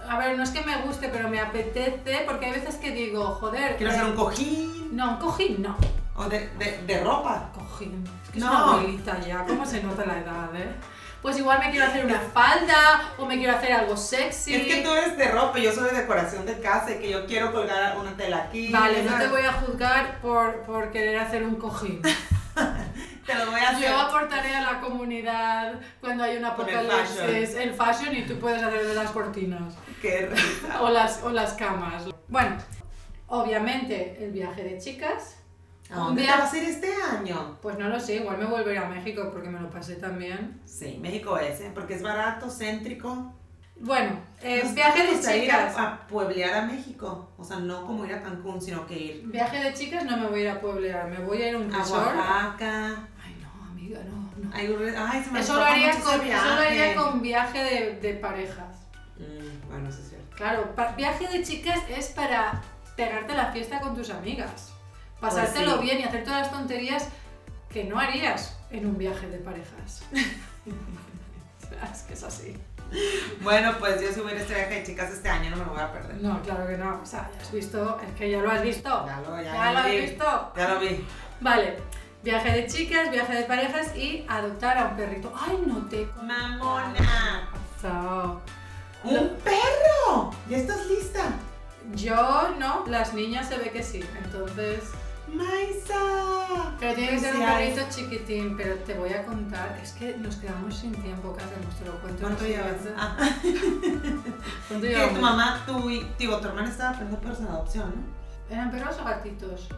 A ver, no es que me guste, pero me apetece porque hay veces que digo, joder. Quiero eh, hacer un cojín. No, un cojín no. O de, de, de ropa. Cojín. Es que No. es una abuelita ya, ¿cómo se nota la edad, eh? Pues igual me quiero hacer una falda o me quiero hacer algo sexy. Es que tú eres de ropa y yo soy de decoración de casa y que yo quiero colgar una tela aquí. Vale, no te voy a juzgar por, por querer hacer un cojín. Te lo voy a hacer. Yo aportaré a la comunidad cuando hay una Con el apocalipsis el fashion y tú puedes hacer de las cortinas. Qué risa. o las, o las camas. Bueno, obviamente el viaje de chicas. ¿A dónde te vas a ir este año? Pues no lo sé, igual me vuelvo a a México porque me lo pasé también. Sí, México es, ¿eh? Porque es barato, céntrico. Bueno, eh, Nos viaje de gusta ir chicas. a, a pueblear a México. O sea, no como ir a Cancún, sino que ir Viaje de chicas no me voy a ir a pueblear, me voy a ir a un a resort. Oaxaca. Ay, no, amiga, no, no. Ay, se me Eso lo, haría con, eso lo haría viaje. con viaje de, de parejas. Mm, bueno, eso es cierto. Claro, viaje de chicas es para pegarte la fiesta con tus amigas. Pasártelo Pues sí. bien y hacer todas las tonterías que no harías en un viaje de parejas. es que es así. Bueno, pues yo si hubiera este viaje de chicas este año no me lo voy a perder. No, claro que no. O sea, ya has visto, es que ya lo has visto. Ya lo, ya, Ya lo has vi. visto. Ya lo vi. Vale, viaje de chicas, viaje de parejas y adoptar a un perrito. ¡Ay, no te! Mamona. ¡Un perro! ¿Ya estás lista? Yo no, las niñas se ve que sí, entonces... ¡Maisa! Pero tiene que ser un perrito chiquitín, pero te voy a contar, es que nos quedamos sin tiempo, ¿qué hacemos? Te lo cuento. en ¿Cuánto llevas? Ah. ¿Cuánto Que llevamos? tu mamá, tu, digo, tu hermana estaba poniendo perros en adopción, ¿no? ¿Eran perros o gatitos?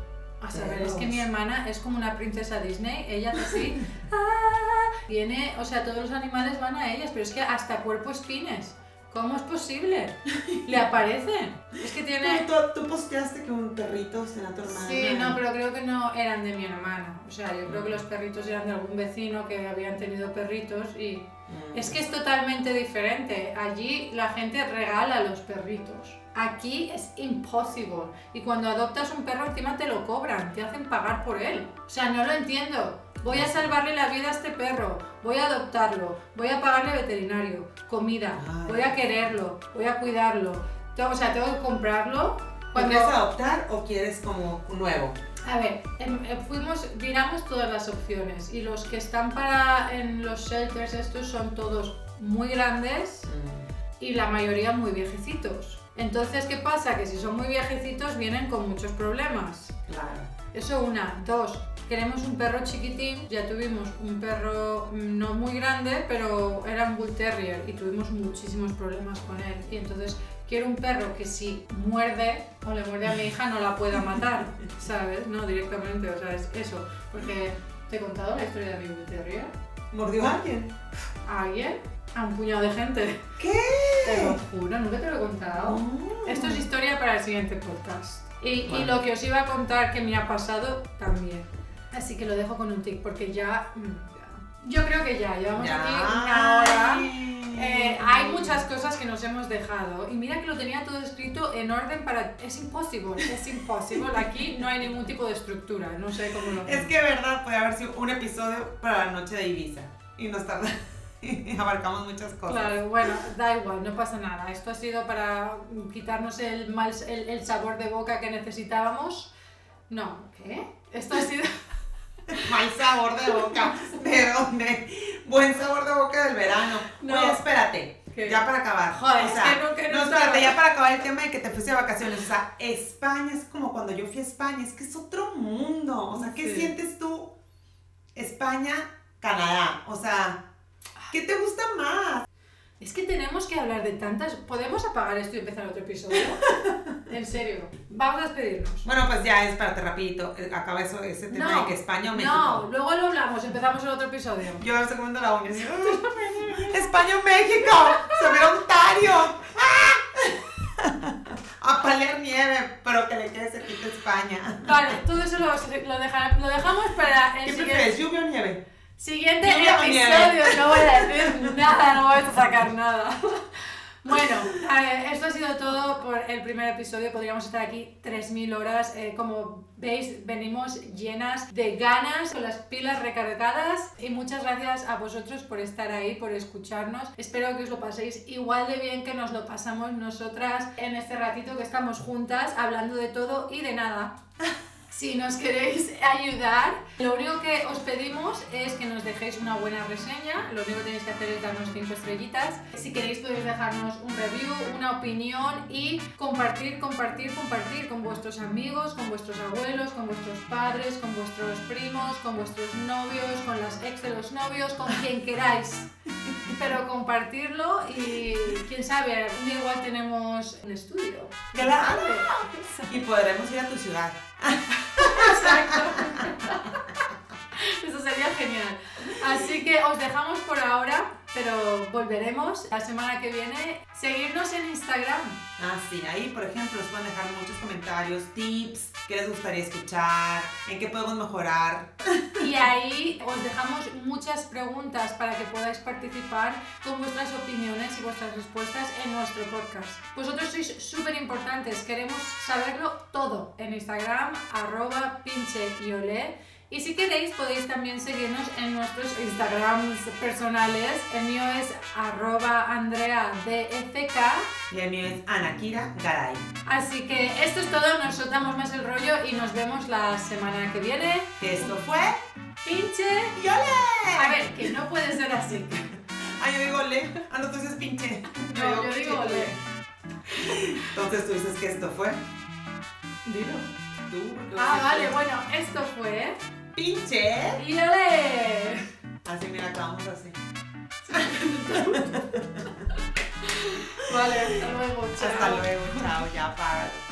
A saber, es que Perros. mi hermana es como una princesa Disney, ella hace así, ¡ah! tiene, o sea, todos los animales van a ellas, pero es que hasta cuerpo espines. ¿Cómo es posible? Le aparecen. Es que tiene... Tú, tú- tú posteaste que un perrito será tu hermana. Sí, no, pero creo que no eran de mi hermana. O sea, yo creo que los perritos eran de algún vecino que habían tenido perritos y... Mm. Es que es totalmente diferente. Allí la gente regala los perritos. Aquí es imposible. Y cuando adoptas un perro encima te lo cobran, te hacen pagar por él. O sea, no lo entiendo. Voy a salvarle la vida a este perro, voy a adoptarlo, voy a pagarle veterinario, comida, voy a quererlo, voy a cuidarlo. O sea, tengo que comprarlo. ¿Lo quieres adoptar o quieres como nuevo? A ver, em- em, fuimos, miramos todas las opciones y los que están para en los shelters estos son todos muy grandes y la mayoría muy viejecitos. Entonces, ¿qué pasa? Que si son muy viejecitos vienen con muchos problemas. Claro. Eso una. Dos, queremos un perro chiquitín. Ya tuvimos un perro mm, no muy grande, pero era un Bull Terrier y tuvimos muchísimos problemas con él. Y entonces quiero un perro que si muerde o le muerde a mi hija no la pueda matar, ¿sabes? No directamente, o sea, es eso. Porque te he contado la historia de mi Bull Terrier. ¿Mordió a alguien? ¿A alguien? A un puñado de gente. ¿Qué? Te lo juro, nunca te lo he contado. Esto es historia para el siguiente podcast. Y, y Bueno. lo que os iba a contar que me ha pasado también. Así que lo dejo con un tic porque ya... mm, ya. Yo creo que ya, llevamos Ya. aquí una hora. Eh, hay muchas cosas que nos hemos dejado. Y mira que lo tenía todo escrito en orden para... Es imposible, es imposible. Aquí no hay ningún tipo de estructura. No sé cómo lo... Es que, verdad, puede haber sido un episodio para la noche de Ibiza. Y nos tarda. y abarcamos muchas cosas. Claro, bueno, da igual, no pasa nada. Esto ha sido para quitarnos el, mal, el, el sabor de boca que necesitábamos. No, ¿qué? Esto ha sido... Mal sabor de boca. ¿De dónde? Buen sabor de boca del verano. No. Oye, espérate. ¿Qué? Ya para acabar. Joder, O es sea, que no- que no no, estaba- espérate, ya para acabar el tema de que te fuiste de vacaciones. O sea, España es como cuando yo fui a España, es que es otro mundo. O sea, ¿qué Sí. sientes tú? España, Canadá. O sea, ¿qué te gusta más? Es que tenemos que hablar de tantas... ¿Podemos apagar esto y empezar otro episodio? en serio. Vamos a despedirnos. Bueno, pues ya, espérate, rapidito. eh, Acaba eso, ese tema de que España o México. No, luego lo hablamos, empezamos el otro episodio. Yo me estoy comiendo la uña. España o México. Se ve Ontario. ¡Ah! A paliar nieve, pero que le quede cerquita España. Vale, todo eso lo, lo, dejar- lo dejamos para el ¿Qué siguiente... prefieres, lluvia o nieve? Siguiente episodio, no voy a decir nada, no voy a sacar nada. Bueno, eh, esto ha sido todo por el primer episodio. Podríamos estar aquí 3.000 horas. Eh, como veis, venimos llenas de ganas, con las pilas recargadas. Y muchas gracias a vosotros por estar ahí, por escucharnos. Espero que os lo paséis igual de bien que nos lo pasamos nosotras en este ratito que estamos juntas, hablando de todo y de nada. Si nos queréis ayudar, lo único que os pedimos es que nos dejéis una buena reseña. Lo único que tenéis que hacer es darnos 5 estrellitas. Si queréis podéis dejarnos un review, una opinión y compartir, compartir, compartir con vuestros amigos, con vuestros abuelos, con vuestros padres, con vuestros primos, con vuestros novios, con las ex de los novios, con quien queráis. Pero compartirlo y quién sabe, algún día igual tenemos un estudio. ¡Claro! Y podremos ir a tu ciudad. Eso sería genial. Así que os dejamos por ahora, pero volveremos la semana que viene. Seguirnos en Instagram. Ah, sí, ahí por ejemplo os pueden dejar muchos comentarios, tips, qué les gustaría escuchar, en qué podemos mejorar. Y ahí os dejamos muchas preguntas para que podáis participar con vuestras opiniones y vuestras respuestas en nuestro podcast. Vosotros sois súper importantes, queremos saberlo todo en Instagram, arroba pinche y olé. Y si queréis podéis también seguirnos en nuestros Instagrams personales. El mío es arroba andreadfk. Y el mío es Anakira Garay. Así que esto es todo, nos soltamos más el rollo y nos vemos la semana que viene. Que esto fue Pinche y. A ver, que no puede ser así. Ah, yo digo olé. Ah, no, tú dices pinche. No, yo pinche digo y olé. Entonces tú dices que esto fue. Dilo. Tú. Ah, vale, bueno, esto fue. Pinche. Y olé. Así, mira, acabamos así. Vale, hasta luego. Chao. Hasta luego, chao, ya, para.